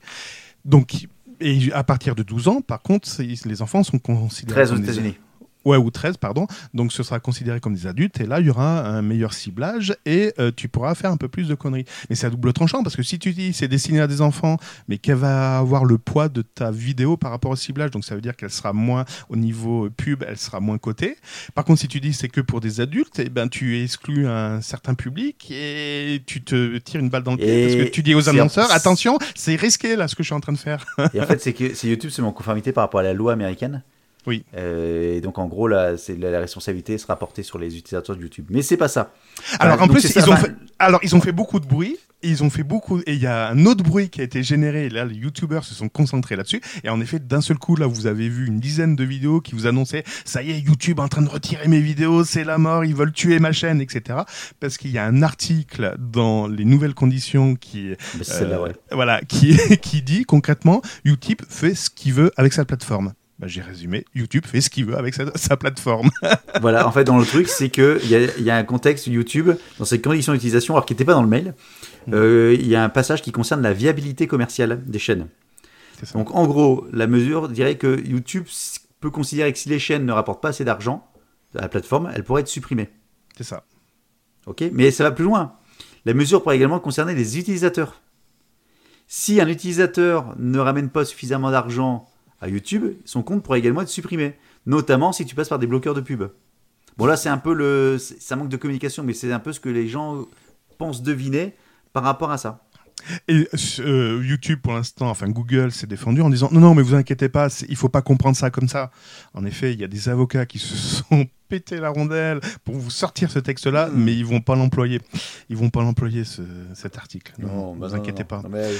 Donc, et à partir de 12 ans, par contre, les enfants sont considérés 13 aux États-Unis. Ouais, ou 13, pardon. Donc, ce sera considéré comme des adultes. Et là, il y aura un meilleur ciblage et euh, tu pourras faire un peu plus de conneries. Mais c'est à double tranchant parce que si tu dis c'est destiné à des enfants, mais qu'elle va avoir le poids de ta vidéo par rapport au ciblage, donc ça veut dire qu'elle sera moins au niveau pub, elle sera moins cotée. Par contre, si tu dis c'est que pour des adultes, eh ben, tu exclus un certain public et tu te tires une balle dans le pied parce que tu dis aux annonceurs attention, c'est risqué là ce que je suis en train de faire. Et en fait, c'est que c'est YouTube, c'est en conformité par rapport à la loi américaine? Oui. Euh, et donc, en gros, c'est la, la responsabilité sera portée sur les utilisateurs de YouTube. Mais c'est pas ça. Alors Voilà, en plus, ça, ils ont, fait, alors ils ont fait beaucoup de bruit. Ils ont fait beaucoup et il y a un autre bruit qui a été généré. Et là, les youtubeurs se sont concentrés là-dessus. Et en effet, d'un seul coup, là, vous avez vu une dizaine de vidéos qui vous annonçaient ça y est, YouTube est en train de retirer mes vidéos, c'est la mort, ils veulent tuer ma chaîne, etc. Parce qu'il y a un article dans les nouvelles conditions qui, euh, ouais. voilà, qui, qui dit concrètement YouTube fait ce qu'il veut avec sa plateforme. Bah, J'ai résumé, YouTube fait ce qu'il veut avec sa, sa plateforme. voilà, en fait, dans le truc, c'est que il y a, y a un contexte YouTube dans ses conditions d'utilisation, alors qui n'était pas dans le mail. Mm. euh, Il y a un passage qui concerne la viabilité commerciale des chaînes. Donc, en gros, la mesure dirait que YouTube peut considérer que si les chaînes ne rapportent pas assez d'argent à la plateforme, elles pourraient être supprimées. C'est ça. Ok, mais ça va plus loin. La mesure pourrait également concerner les utilisateurs. Si un utilisateur ne ramène pas suffisamment d'argent à YouTube, son compte pourrait également être supprimé, notamment si tu passes par des bloqueurs de pub. Bon là, c'est un peu le, ça manque de communication, mais c'est un peu ce que les gens pensent deviner par rapport à ça. Et euh, YouTube, pour l'instant, enfin Google s'est défendu en disant non, non, mais vous inquiétez pas, il faut pas comprendre ça comme ça. En effet, il y a des avocats qui se sont pété la rondelle pour vous sortir ce texte-là, Mm. mais ils vont pas l'employer. Ils vont pas l'employer ce- cet article. Non, bah vous inquiétez pas. Non, mais-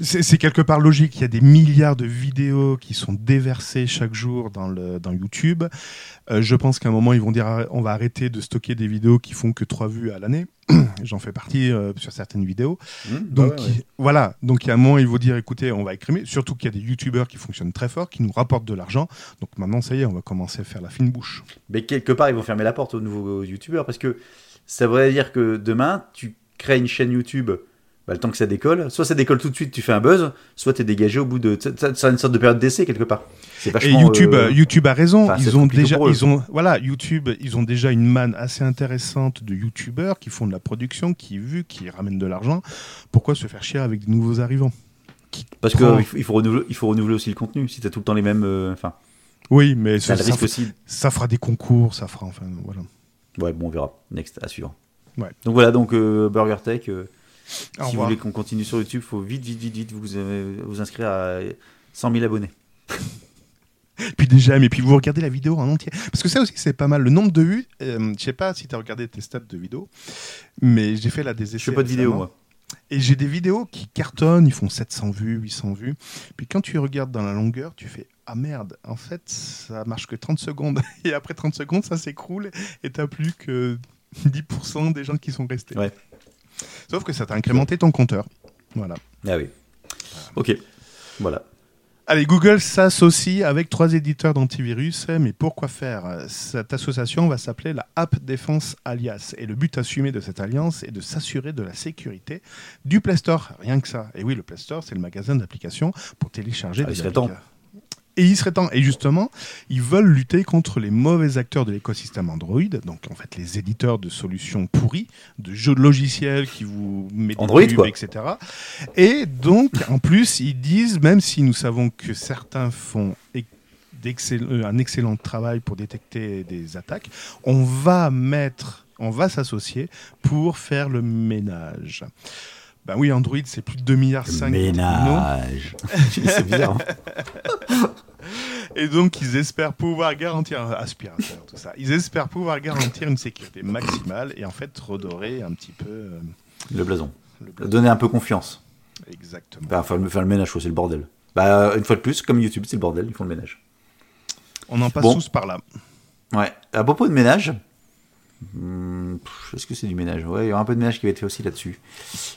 C'est quelque part logique. Il y a des milliards de vidéos qui sont déversées chaque jour dans, le, dans YouTube. Euh, je pense qu'à un moment, ils vont dire on va arrêter de stocker des vidéos qui font que trois vues à l'année. J'en fais partie euh, sur certaines vidéos. Hmm, bah Donc ouais, ouais. voilà, donc a un moment ils vont dire écoutez, on va écrimer, surtout qu'il y a des youtubeurs qui fonctionnent très fort, qui nous rapportent de l'argent. Donc maintenant ça y est, on va commencer à faire la fine bouche. Mais quelque part, ils vont fermer la porte aux nouveaux youtubeurs parce que ça voudrait dire que demain, tu crées une chaîne YouTube, bah, le temps que ça décolle, soit ça décolle tout de suite, tu fais un buzz, soit tu es dégagé au bout de. C'est une sorte de période d'essai quelque part. Et. YouTube, euh, YouTube a raison. enfin, ils ont déjà, eux. ils ont, voilà, YouTube, ils ont déjà une manne assez intéressante de youtubeurs qui font de la production, qui vu, qui ramènent de l'argent. Pourquoi se faire chier avec des nouveaux arrivants? Parce prend- qu'il faut, il faut, renouveler, il faut renouveler aussi le contenu. Si tu as tout le temps les mêmes. euh, Enfin, Oui, mais ça ça, aussi. ça fera des concours, ça fera enfin voilà. Ouais, bon, on verra. Next, à suivre. Ouais. Donc voilà, donc euh, Burger Tech. euh, Au si vous voulez qu'on continue sur YouTube, il faut vite, vite, vite, vite vous, euh, vous inscrire à 100 000 abonnés. Puis j'aime, et puis vous regardez la vidéo en entier. Parce que ça aussi, c'est pas mal. Le nombre de vues, euh, je sais pas si tu as regardé tes stats de vidéos, mais j'ai fait là des essais. Je fais pas de vidéo, moi. Et j'ai des vidéos qui cartonnent, ils font 700 vues, 800 vues. Puis quand tu regardes dans la longueur, tu fais Ah merde, en fait, ça marche que 30 secondes. Et après 30 secondes, ça s'écroule et t'as plus que 10% des gens qui sont restés. Ouais. Sauf que ça t'a incrémenté ton compteur. Voilà. Ah oui. Ok. Voilà. Allez, Google s'associe avec trois éditeurs d'antivirus, mais pourquoi faire? Cette association va s'appeler la App Defense Alliance, et le but assumé de cette alliance est de s'assurer de la sécurité du Play Store, rien que ça. Et oui, le Play Store, c'est le magasin d'applications pour télécharger Ah, des applications. Et il serait temps. Et justement, ils veulent lutter contre les mauvais acteurs de l'écosystème Android, donc en fait les éditeurs de solutions pourries, de jeux de logiciels qui vous mettent des Android, pubs, quoi. etc. Et donc, en plus, ils disent, même si nous savons que certains font euh, un excellent travail pour détecter des attaques, on va mettre, on va s'associer pour faire le ménage. Ben oui, Android, c'est plus de 2 milliards 5 Ménage. C'est bizarre. hein. Et donc, ils espèrent pouvoir garantir, aspirateur, tout ça, ils espèrent pouvoir garantir une sécurité maximale et en fait redorer un petit peu euh, Le blason. le blason. Donner un peu confiance. Exactement. Bah, faire, le- faire le ménage, c'est le bordel. Bah, une fois de plus, comme YouTube, c'est le bordel, ils font le ménage. On en passe Bon. tous par là. Ouais. À propos de ménage, hmm, est-ce que c'est du ménage? Ouais, il y aura un peu de ménage qui va être fait aussi là-dessus.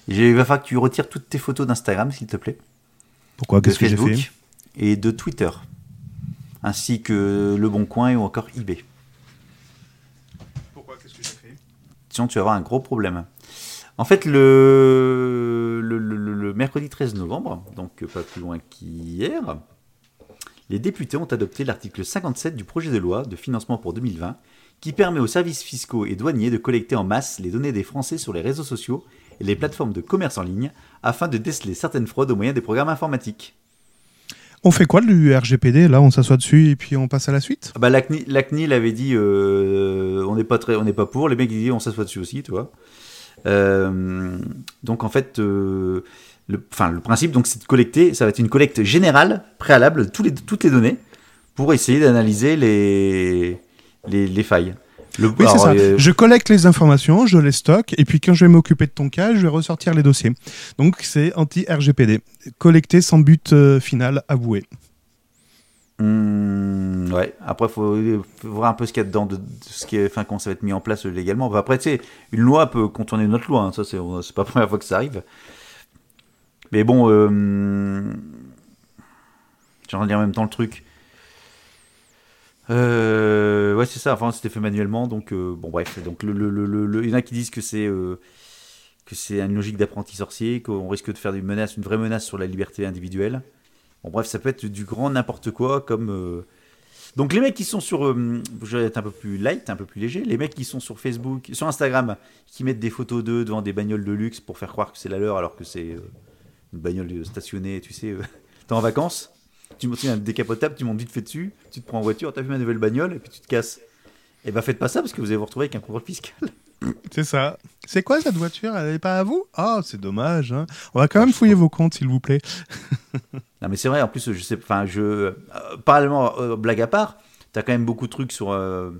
Il va falloir que tu retires toutes tes photos d'Instagram, s'il te plaît, Pourquoi? De Qu'est-ce que j'ai fait? et de Twitter, ainsi que Le Bon Coin ou encore eBay. Pourquoi? Qu'est-ce que j'ai fait Sinon, tu vas avoir un gros problème. En fait, le, le, le- le- le mercredi 13 novembre, donc pas plus loin qu'hier, les députés ont adopté l'article 57 du projet de loi de financement pour 2020 qui permet aux services fiscaux et douaniers de collecter en masse les données des Français sur les réseaux sociaux et les plateformes de commerce en ligne afin de déceler certaines fraudes au moyen des programmes informatiques. On fait quoi du RGPD Là, on s'assoit dessus et puis on passe à la suite? Ah Bah, la, avait dit euh, on n'est pas pas pour. Les mecs ils disent on s'assoit dessus aussi, tu vois. Euh, donc en fait, euh, le, principe donc c'est de collecter, ça va être une collecte générale préalable de tous les, toutes les données pour essayer d'analyser les failles. Le, Oui, c'est ça. euh, Je collecte les informations, je les stocke, et puis quand je vais m'occuper de ton cas, je vais ressortir les dossiers. Donc c'est anti-RGPD. Collecter sans but euh, final avoué. Hmm, ouais. Après, faut, faut voir un peu ce qu'il y a dedans, de, de ce qui est, enfin, comment ça va être mis en place légalement. Après, tu sais, une loi peut contourner une autre loi. hein. Ça, c'est, c'est pas la première fois que ça arrive. Mais bon, euh, j'ai envie de dire en même temps le truc. Euh, ouais, c'est ça. Enfin, c'était fait manuellement, donc euh, bon, bref. Donc, le, le, le, il y en a qui disent que c'est euh, que c'est une logique d'apprenti sorcier, qu'on risque de faire une menace, une vraie menace sur la liberté individuelle. Bon, bref, ça peut être du grand n'importe quoi, comme. euh, Donc, les mecs qui sont sur. je vais être un peu plus light, un peu plus léger. Les mecs qui sont sur Facebook, sur Instagram, qui mettent des photos d'eux devant des bagnoles de luxe pour faire croire que c'est la leur, alors que c'est une bagnole stationnée, tu sais, t'es en vacances, tu montes un décapotable, tu montes vite fait dessus, tu te prends en voiture, t'as vu ma nouvelle bagnole, et puis tu te casses. Et bah, faites pas ça parce que vous allez vous retrouver avec un contrôle fiscal. C'est ça. C'est quoi cette voiture? Elle n'est pas à vous? Ah, c'est dommage. hein. On va quand même fouiller vos comptes, s'il vous plaît. Non, mais c'est vrai, en plus, je sais, enfin, je, euh, parallèlement, euh, blague à part, t'as quand même beaucoup de trucs sur, euh,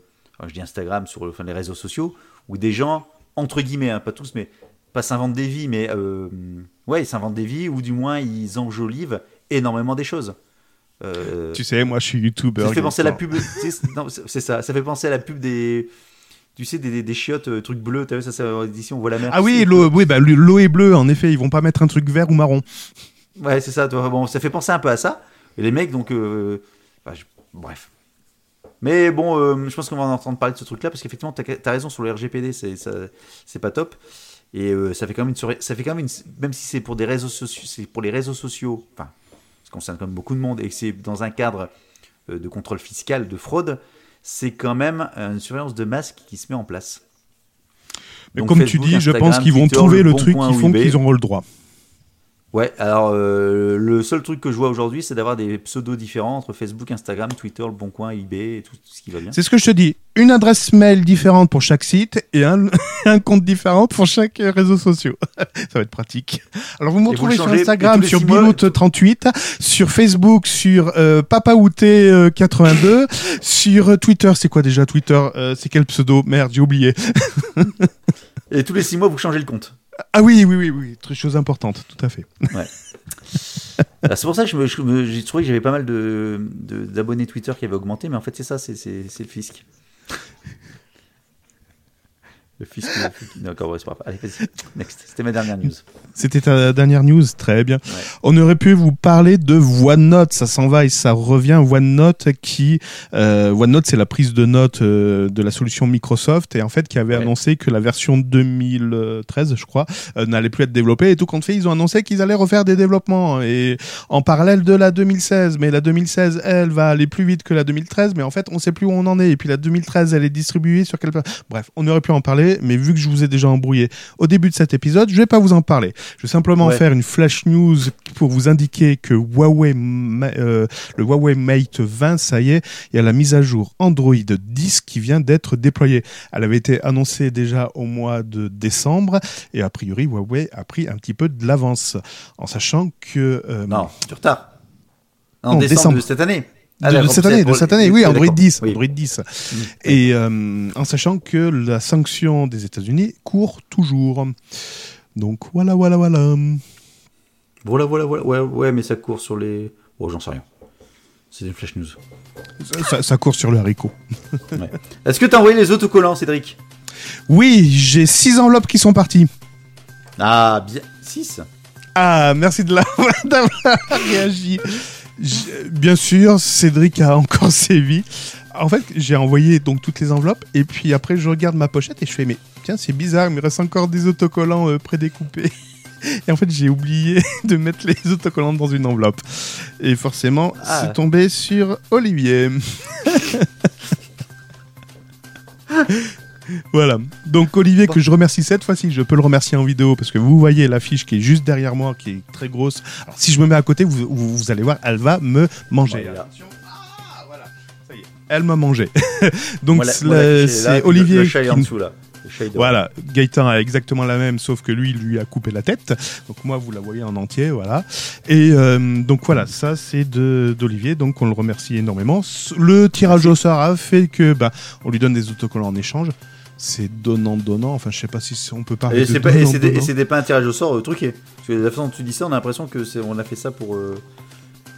je dis Instagram, sur enfin, les réseaux sociaux, où des gens, entre guillemets, hein, pas tous, mais pas s'inventent des vies, mais euh, ouais, ils s'inventent des vies, ou du moins ils enjolivent énormément des choses. Euh, Tu sais, moi, je suis youtubeur. ça fait penser à la pub, c'est ça, ça fait penser à la pub des, tu sais, des, des, des chiottes, euh, trucs bleus, t'as vu ça, ça ici on voit la mer. Ah oui, l'eau oui, bah, est bleue, en effet. Ils vont pas mettre un truc vert ou marron. Ouais, c'est ça. toi. Bon, ça fait penser un peu à ça. Et les mecs, donc, euh, je- bref. Mais bon, je pense qu'on va en entendre parler de ce truc-là parce qu'effectivement, t'as as raison sur le RGPD, c'est pas top. Et ça fait quand même une, ça fait quand même une, même si c'est pour des réseaux sociaux, c'est pour les réseaux sociaux, enfin, ça concerne quand même beaucoup de monde et que c'est dans un cadre euh, de contrôle fiscal, de fraude, c'est quand même une surveillance de masse qui se met en place. Mais Donc comme Facebook, tu dis, je pense qu'ils vont Twitter, trouver le Bon truc qui font qu'ils auront le droit. Ouais, alors euh, le seul truc que je vois aujourd'hui, c'est d'avoir des pseudos différents entre Facebook, Instagram, Twitter, Le Bon Coin, eBay et tout, tout ce qui va bien. C'est ce que je te dis. Une adresse mail différente pour chaque site et un, un compte différent pour chaque euh, réseau social. Ça va être pratique. Alors vous me retrouvez sur Instagram sur six mois- Bilout38, sur Facebook sur euh, Papaouté82, sur euh, Twitter, c'est quoi déjà Twitter? Euh, C'est quel pseudo? Merde, j'ai oublié. Et tous les six mois, vous changez le compte. Ah oui, oui, oui, oui, très chose importante, tout à fait. Ah, c'est pour ça que j'ai trouvé que j'avais pas mal d'abonnés Twitter qui avaient augmenté, mais en fait, c'est ça, c'est le fisc. Le fisc. D'accord, ouais, c'est pas. Allez, vas-y. Next. C'était ma dernière news. C'était ta dernière news, très bien. Ouais. On aurait pu vous parler de OneNote, ça s'en va et ça revient. OneNote qui, euh, OneNote c'est la prise de notes euh, de la solution Microsoft et en fait qui avait Ouais. annoncé que la version 2013, je crois, euh, n'allait plus être développée et tout compte fait, ils ont annoncé qu'ils allaient refaire des développements et en parallèle de la 2016. Mais la 2016, elle va aller plus vite que la 2013, mais en fait on sait plus où on en est. Et puis la 2013, elle est distribuée sur quelle Bref, on aurait pu en parler, mais vu que je vous ai déjà embrouillé au début de cet épisode, je vais pas vous en parler. Je vais simplement Ouais. faire une flash news pour vous indiquer que Huawei, euh, le Huawei Mate 20, ça y est, il y a la mise à jour Android 10 qui vient d'être déployée. Elle avait été annoncée déjà au mois de décembre et a priori Huawei a pris un petit peu de l'avance en sachant que euh, Non, du retard. En Non, décembre, décembre. de cette année. Ah, de, cette année, de cette année, oui. Android 10, Oui. Android 10. Mm. Et euh, en sachant que la sanction des États-Unis court toujours. Donc voilà, voilà, voilà. Voilà, voilà, voilà. Ouais, ouais, mais ça court sur les. Oh, j'en sais rien. C'est des flash news. Ça, court sur le haricot. Ouais. Est-ce que t'as envoyé les autocollants, Cédric? Oui, j'ai six enveloppes qui sont parties. Ah, bien. 6 Ah, merci de la- d'avoir réagi. Bien sûr, Cédric a encore sévi. En fait, j'ai envoyé donc toutes les enveloppes et puis après je regarde ma pochette et je fais mais tiens c'est bizarre, il me reste encore des autocollants euh, prédécoupés. Et en fait j'ai oublié de mettre les autocollants dans une enveloppe. Et forcément Ah. c'est tombé sur Olivier. Voilà. Donc Olivier que je remercie cette fois-ci, je peux le remercier en vidéo parce que vous voyez l'affiche qui est juste derrière moi, qui est très grosse. Alors si je me mets à côté, vous, vous- vous allez voir, elle va me manger. Voilà. Attention. Ah, voilà. Ça y est. Elle m'a mangé. Donc c'est Olivier Le chat est en qui- dessous, là. Devant. voilà, Gaëtan a exactement la même, sauf que lui, il lui a coupé la tête. Donc moi, vous la voyez en entier, voilà. Et euh, donc voilà, ça c'est de d'Olivier, donc on le remercie énormément. Le tirage au sort a fait que, bah, on lui donne des autocollants en échange. C'est donnant donnant. Enfin, je sais pas si on peut parler Et de c'est pas- c'était pas un tirage au sort euh, truqué. Parce que la façon dont tu dis ça, on a l'impression que c'est on a fait ça pour. euh,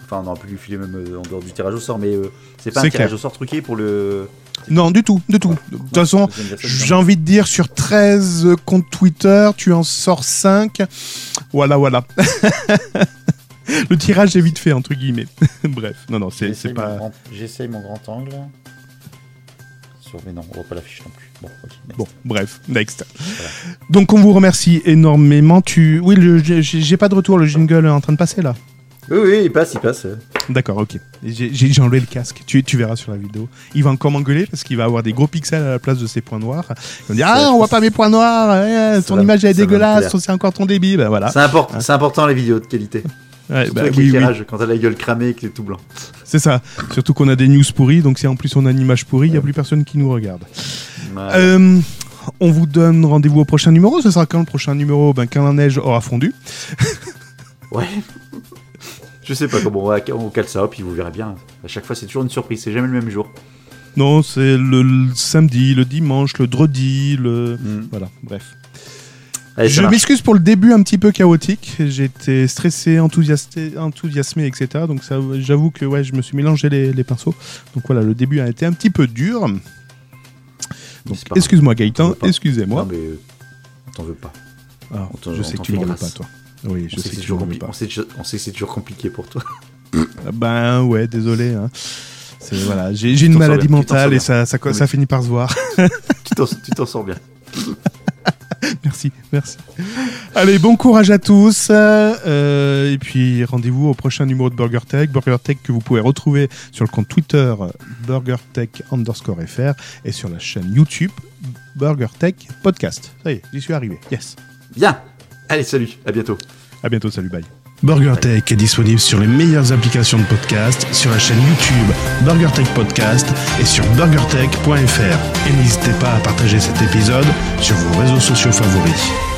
Enfin, on aurait pu lui filer même euh, en dehors du tirage au sort, mais c'est pas un tirage au sort truqué pour le. Non, du tout, du tout. De toute façon, j'ai envie de dire sur 13 comptes Twitter, tu en sors 5. Voilà, voilà. Le tirage est vite fait, entre guillemets. Bref, non, non, c'est pas. J'essaye mon grand angle. Sur... Mais non, on voit pas l'affiche non plus. Bon, bref, next. Donc on vous remercie énormément. Tu, oui, le- j'ai pas de retour. Le jingle est en train de passer là. Oui, oui, il passe, il passe. D'accord, ok. J'ai enlevé le casque. Tu, tu verras sur la vidéo. Il va encore m'engueuler parce qu'il va avoir des gros pixels à la place de ses points noirs. Il va me dire ah on voit pas mes points noirs. eh, ton image elle est dégueulasse. C'est encore ton débit. Ben voilà. C'est important, c'est important les vidéos de qualité. Ouais, Surtout bah, avec oui, oui. l'éclairage, quand t'as la gueule cramée et que t'es tout blanc. C'est ça. Surtout qu'on a des news pourries. Donc si en plus on a une image pourrie, il y a plus personne qui nous regarde. Ouais. Euh, on vous donne rendez-vous au prochain numéro. Ce sera quand le prochain numéro? Ben quand la neige aura fondu. Ouais. Je sais pas comment on, va, on cale ça, puis vous verrez bien. À chaque fois, c'est toujours une surprise, c'est jamais le même jour. Non, c'est le, le samedi, le dimanche, le dredi, le. Mm. Voilà, bref. Allez, je m'excuse pour le début un petit peu chaotique. J'étais stressé, enthousiasmé, etc. Donc ça, j'avoue que ouais, je me suis mélangé les, les pinceaux. Donc voilà, le début a été un petit peu dur. Donc excuse-moi Gaëtan, excusez-moi. Non, mais euh, on t'en veut pas. Ah, je sais que tu m'en veux pas, toi. Oui, je sais que tu m'en veux pas. on sait que- on sait que c'est toujours compliqué pour toi. Ben ouais, désolé. hein. Voilà, j'ai une maladie mentale et ça, ça, Oui. ça finit par se voir. tu t'en tu t'en sors bien. Merci, merci. Allez, bon courage à tous. euh, et puis rendez-vous au prochain numéro de Burger Tech. Burger Tech que vous pouvez retrouver sur le compte Twitter euh, BurgerTech underscore FR et sur la chaîne YouTube Burger Tech Podcast. Ça y est, j'y suis arrivé. Yes. Bien. Allez, salut, à bientôt. À bientôt, salut, bye. BurgerTech est disponible sur les meilleures applications de podcast, sur la chaîne YouTube BurgerTech Podcast et sur burgertech.fr. Et n'hésitez pas à partager cet épisode sur vos réseaux sociaux favoris.